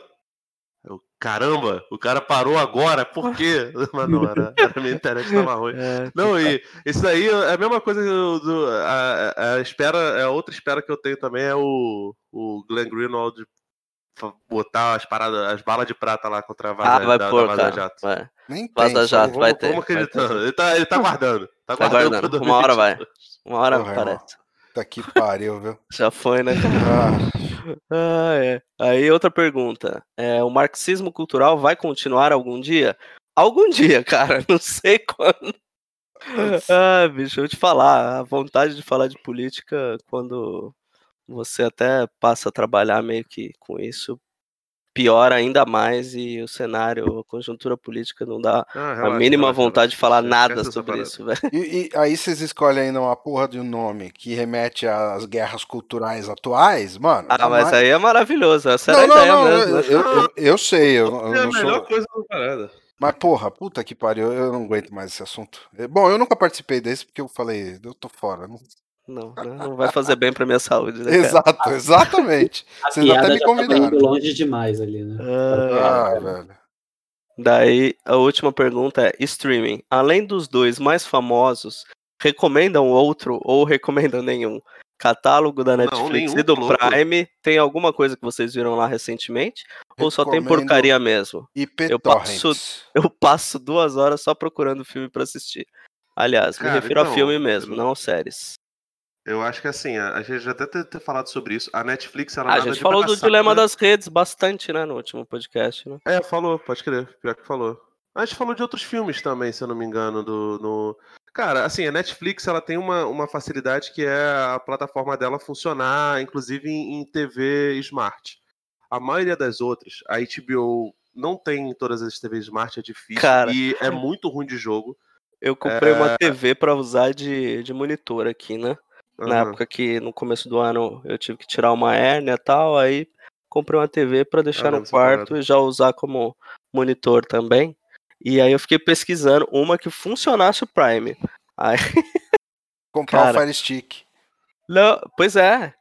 Eu, caramba, o cara parou agora, por quê? (laughs) Mas não, era, era minha internet tava ruim. (laughs) É, Não, e isso daí é a mesma coisa que o- do, a, a espera, é a outra espera que eu tenho também é o, o Glenn Greenwald botar as paradas, as balas de prata lá contra a Vaza, Ah, vai da, pôr, da Vaza cara. Jato. Vai. Nem tem. Vaza Jato, Vamos, vai ter. vamos ter. acreditando. Ele tá, ele tá guardando. Tá Tá guardando, pra Uma hora 2022. Uma hora Porra, irmão. aparece. Tá que pariu, viu? (laughs) Já foi, né? Ah, Ah, é. Aí outra pergunta. É, o marxismo cultural vai continuar algum dia? Algum dia, cara. (laughs) Não sei quando. Ah, bicho, eu vou te falar. A vontade de falar de política, quando você até passa a trabalhar meio que com isso, piora ainda mais e o cenário, a conjuntura política não dá Ah, a relaxa, mínima relaxa, vontade de relaxa. falar Esquece nada sobre parada. isso, velho. e, e aí vocês escolhem ainda uma porra de um nome que remete às guerras culturais atuais, mano. Ah, tá mas mais- aí é maravilhoso. Essa Não, era a não, ideia não, mesmo. eu, eu, eu- eu sei, eu, eu É a melhor sou. coisa da parada. Mas porra, puta que pariu, eu não aguento mais esse assunto. É, Bom, eu nunca participei desse porque eu falei, eu tô fora. não- Não, né? não vai fazer bem pra minha saúde, né, (laughs) cara? Exato, exatamente. (laughs) A Vocês até me já tava convidaram. indo longe demais ali, né? Ah, Ah, velho. Daí, a última pergunta é: streaming. Além dos dois mais famosos, recomendam outro ou recomendam nenhum? Catálogo da Netflix nenhum, e do louco. Prime, tem alguma coisa que vocês viram lá recentemente? Ou só tem Recomendo porcaria mesmo? Eu passo-. Eu passo duas horas só procurando filme pra assistir. Aliás, me Cara, refiro a então, filme mesmo, não séries. Eu acho que assim, a, a gente já até ter, ter falado sobre isso. A Netflix, ela Ah, a gente falou do dilema né? das redes bastante, né, no último podcast, né? É, falou, pode crer, pior que falou. A gente falou de outros filmes também, se eu não me engano, do. No... Cara, assim, a Netflix ela tem uma, uma facilidade que é a plataforma dela funcionar, inclusive em, em TV Smart. A maioria das outras, a HBO não tem em todas as TVs Smart, é difícil. Cara. E é muito ruim de jogo. Eu comprei uma É. TV pra usar de, de monitor aqui, né? Na Aham. época que no começo do ano eu tive que tirar uma hérnia e tal, aí comprei uma TV pra deixar Ah, no quarto e já usar como monitor também. E aí eu fiquei pesquisando uma que funcionasse o Prime. Aí, (laughs) Comprar Cara. o Fire Stick. não, pois é,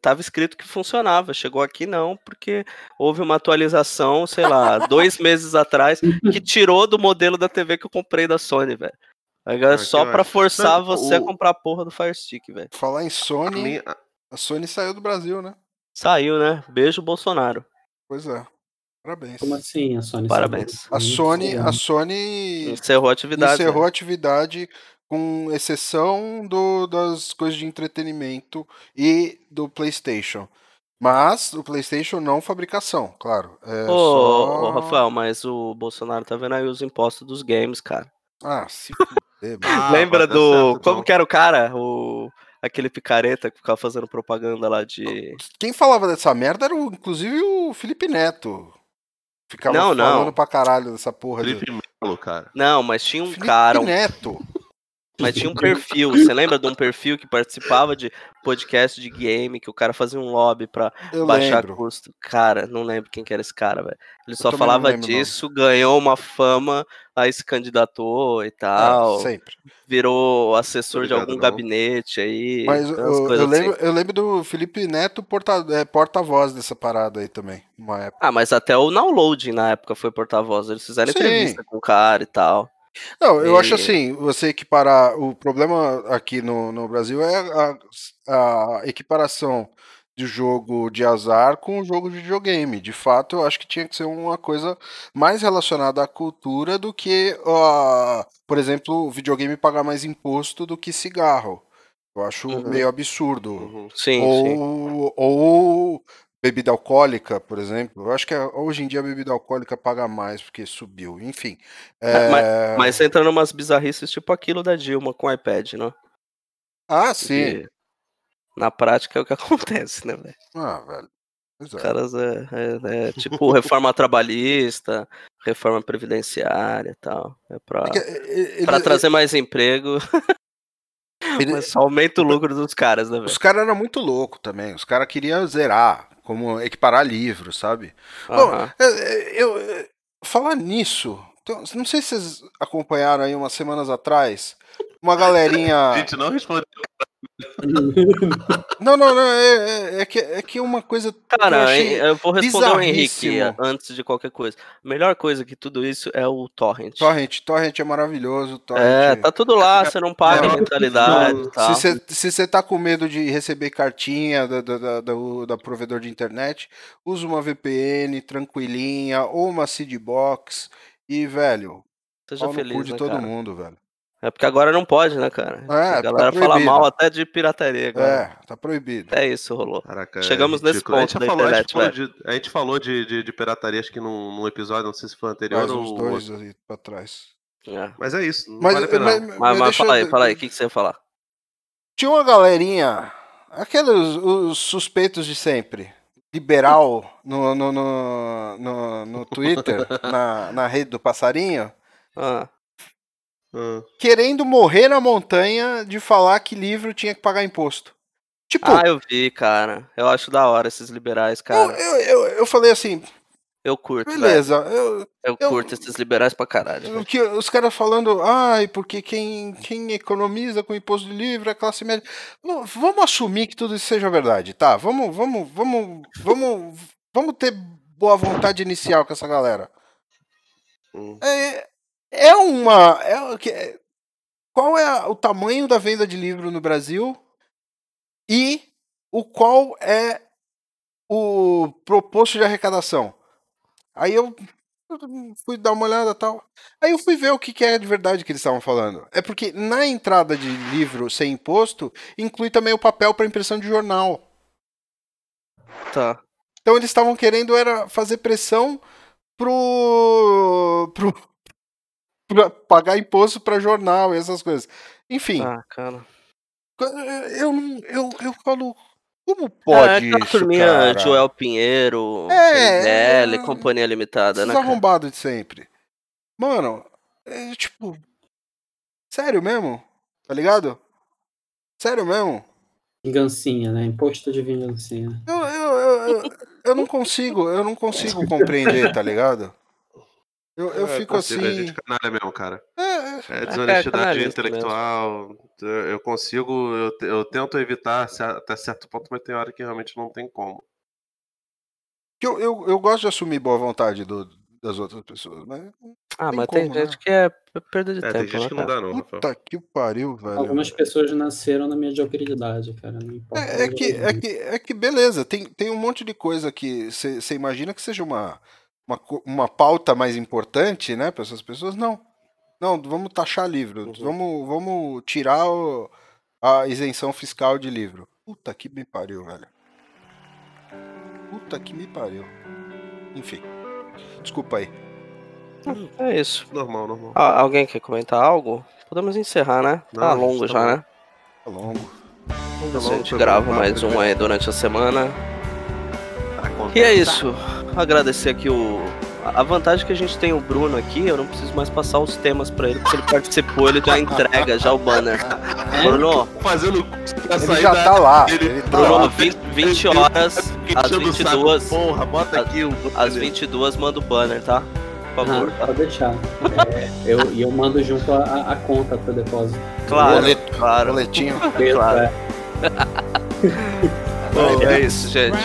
tava escrito que funcionava. Chegou aqui não, porque houve uma atualização, sei lá, dois meses atrás, que tirou do modelo da TV que eu comprei da Sony, velho. Agora Ah, só pra forçar Não, você a o- comprar a porra do Fire Stick, velho. Falar em A Sony, minha- a Sony saiu do Brasil, né? Saiu, né? Beijo, Bolsonaro. Pois é. Parabéns. Como assim a Sony? Parabéns. A Sony, a Sony Encerrou a atividade. encerrou né? a atividade com exceção do, das coisas de entretenimento e do PlayStation. Mas o PlayStation não fabricação, claro. É Ô, só... ô, Rafael, mas o Bolsonaro tá vendo aí os impostos dos games, cara. Ah, se fuder, É, Ah, Lembra do. certo, como então. que era o cara? O. Aquele picareta que ficava fazendo propaganda lá de. Quem falava dessa merda era, o- inclusive, o Felipe Neto. Ficava Não, não. falando pra caralho dessa porra de... Felipe Melo, cara. Não, mas tinha um Felipe cara, um Neto. Mas tinha um perfil, você lembra de um perfil que participava de podcast de game, que o cara fazia um lobby pra Eu baixar lembro. custo? Cara, não lembro quem que era esse cara, velho. Ele só não falava lembro, não. disso, ganhou uma fama, aí se candidatou e É, tal, sempre. virou assessor Tô de algum não. gabinete aí. Mas umas eu, eu assim. lembro, eu lembro do Felipe Neto porta, é, porta-voz dessa parada aí também. Uma época. Ah, mas até o Download na época foi porta-voz. Eles fizeram Sim. entrevista com o cara e tal. Não, eu acho E- assim, você equiparar. O problema aqui no, no Brasil é a, a equiparação de jogo de azar com o jogo de videogame. De fato, eu acho que tinha que ser uma coisa mais relacionada à cultura do que, ah, por exemplo, o videogame pagar mais imposto do que cigarro. Eu acho Uhum. meio absurdo. Uhum. Sim, sim. ou, ou bebida alcoólica, por exemplo. Eu acho que a- hoje em dia a bebida alcoólica paga mais porque subiu. Enfim. é, Mas entra numas bizarrices tipo aquilo da Dilma com o iPad, né? Ah, sim. Que na prática é o que (laughs) acontece, né, velho? Ah, velho. Pois é. Os caras é, é- é tipo reforma trabalhista, reforma previdenciária e tal. É pra, É é, ele- pra trazer mais emprego, ele- (laughs) mas só aumenta o lucro dos caras, né, velho? Os caras eram muito loucos também. Os caras queriam zerar, como equiparar livro, sabe? Bom, é, é, eu, é, falar nisso, então, não sei se vocês acompanharam aí umas semanas atrás, uma A galerinha. (laughs) gente não respondeu. Não, não, não, é, é- é que, é que uma coisa. eu Cara, achei eu vou responder ao Henrique antes de qualquer coisa. A melhor coisa que tudo isso é o Torrent. Torrent, Torrent é maravilhoso. Torrent. É, tá tudo lá, você não paga Não, mentalidade não, e tal. Se você tá com medo de receber cartinha da, da, da, do- da provedor de internet, usa uma VPN tranquilinha ou uma Seedbox e, velho, Seja feliz, de né, todo cara? mundo, velho. É porque agora não pode, né, cara? É, a tá galera fala proibido. mal até de pirataria agora. É, tá proibido. Até isso rolou. Caraca, é Chegamos nesse ridículo. A gente ponto da falou, a gente internet, falou, de, a gente falou de, de, de pirataria, acho que num, num episódio, não sei se foi anterior Faz ou uns dois aí pra trás. É. Mas é isso, não Mas, vale a pena. mas- mas Mas, mas deixa fala aí, eu- fala aí, o que, que você ia falar? Tinha uma galerinha, aqueles os suspeitos de sempre, liberal no, no, no, no, no Twitter, (laughs) na, na rede do passarinho, Ah, Ah, querendo morrer na montanha de falar que livro tinha que pagar imposto. Tipo, Ah, eu vi, cara. Eu acho da hora esses liberais, cara. eu, eu, eu falei assim, Eu curto, beleza, eu, Eu, curto esses liberais pra caralho. que, os caras falando, ai, porque quem, quem economiza com imposto de livro é classe média. Não, vamos assumir que tudo isso seja verdade, tá? Vamos, vamos, vamos, vamos, vamos ter boa vontade inicial com essa galera. hum. É, é uma. É, o que- qual é o tamanho da venda de livro no Brasil e o qual é o proposto de arrecadação? Aí eu fui dar uma olhada e tal. Aí eu fui ver o que, que é de verdade que eles estavam falando. É porque na entrada de livro sem imposto inclui também o papel para impressão de jornal. Tá. Então eles estavam querendo era fazer pressão pro, pro pra pagar imposto para jornal e essas coisas. Enfim, Ah, cara. eu não eu, eu falo como é, pode aquela isso, turminha cara? Joel Pinheiro, É, MBL, é, Companhia Limitada, Esses né, cara? arrombados de sempre. Mano, é tipo sério mesmo? Tá ligado? Sério mesmo? Vingancinha, né? Imposto de vingancinha. Eu, eu, eu, eu, eu não consigo, eu não consigo compreender, tá ligado? Eu, eu É, fico é assim. gente canalha mesmo, cara. É, É é desonestidade canalista intelectual. Eu eu consigo, eu, eu tento evitar até certo ponto, mas tem hora que realmente não tem como. eu, eu, eu gosto de assumir boa vontade do- das outras pessoas, mas Ah, tem mas tem como, gente né? que é perda de É, tempo, tem gente né, que não dá, não, Rafael. puta que pariu, velho. Algumas pessoas nasceram na mediocridade, cara. Não importa. É, é que, é, que, é que beleza, tem, tem um monte de coisa que você imagina que seja uma, uma, uma pauta mais importante, né, para essas pessoas. Não. Não, vamos taxar livro. Vamos, vamos tirar o- a isenção fiscal de livro. Puta que me pariu, velho. Puta que me pariu. Enfim. Desculpa aí. É isso. Normal, normal. Ah, alguém quer comentar algo? podemos encerrar, né? Tá Não, longo tá já, bom. né? Tá longo. Vamos ver se a longo, gente foi grava mais um aí durante a semana. E é isso. Agradecer aqui o. A vantagem é que a gente tem o Bruno aqui, eu não preciso mais passar os temas pra ele, porque ele participou, ele já entrega já o banner. Bruno, Fazendo pra Ele sair já da- tá lá. ele- Ele tá Bruno, lá. 20, 20 horas, Fiquei às enchendo o saco. 22, Porra, bota aqui o. às 22 manda o banner, tá? Por favor, Ah, tá? pode deixar. É, eu, e eu mando junto a, a conta para depósito. Claro, Boleto, claro. Boletinho. Claro. É. (laughs) Bom, é isso, gente.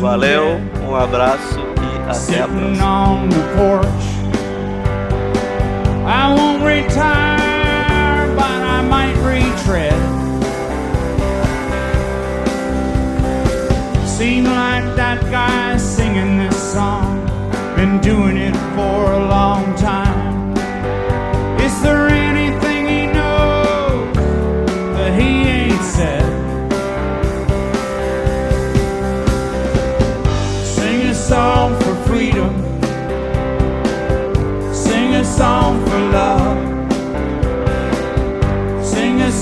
Valeu, um abraço e até a próxima. on the porch. I won't retire, but I might retread. Seem like that guy singing this song, been doing it for a long time. Is there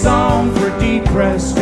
song for depressed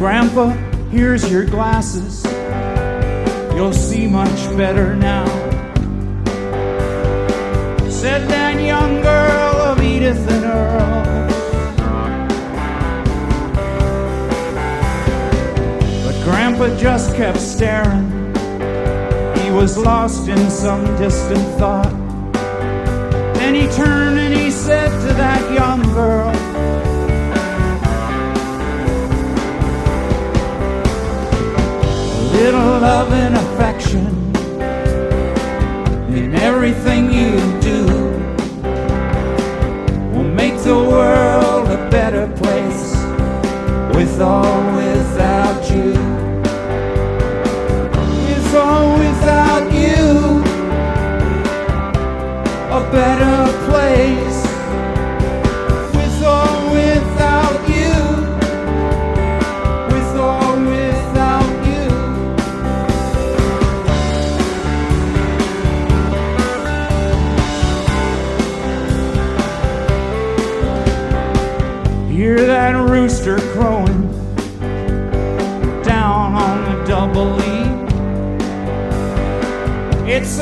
Grandpa, here's your glasses. You'll see much better now. Said that young girl of Edith and Earl. But Grandpa just kept staring. He was lost in some distant thought. Then he turned and he said to that young girl, little love and affection in everything you do will make the world a better place with or without you. With or without you, a better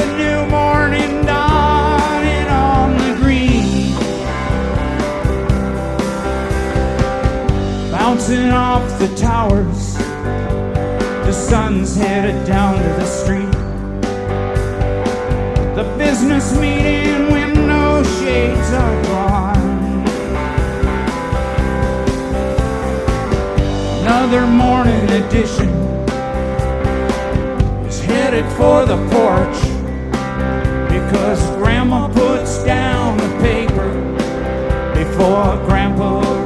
A new morning on the green. Bouncing off the towers, the sun's headed down to the street. The business meeting window shades are gone. Another morning edition is headed for the because Grandma puts down the paper before Grandpa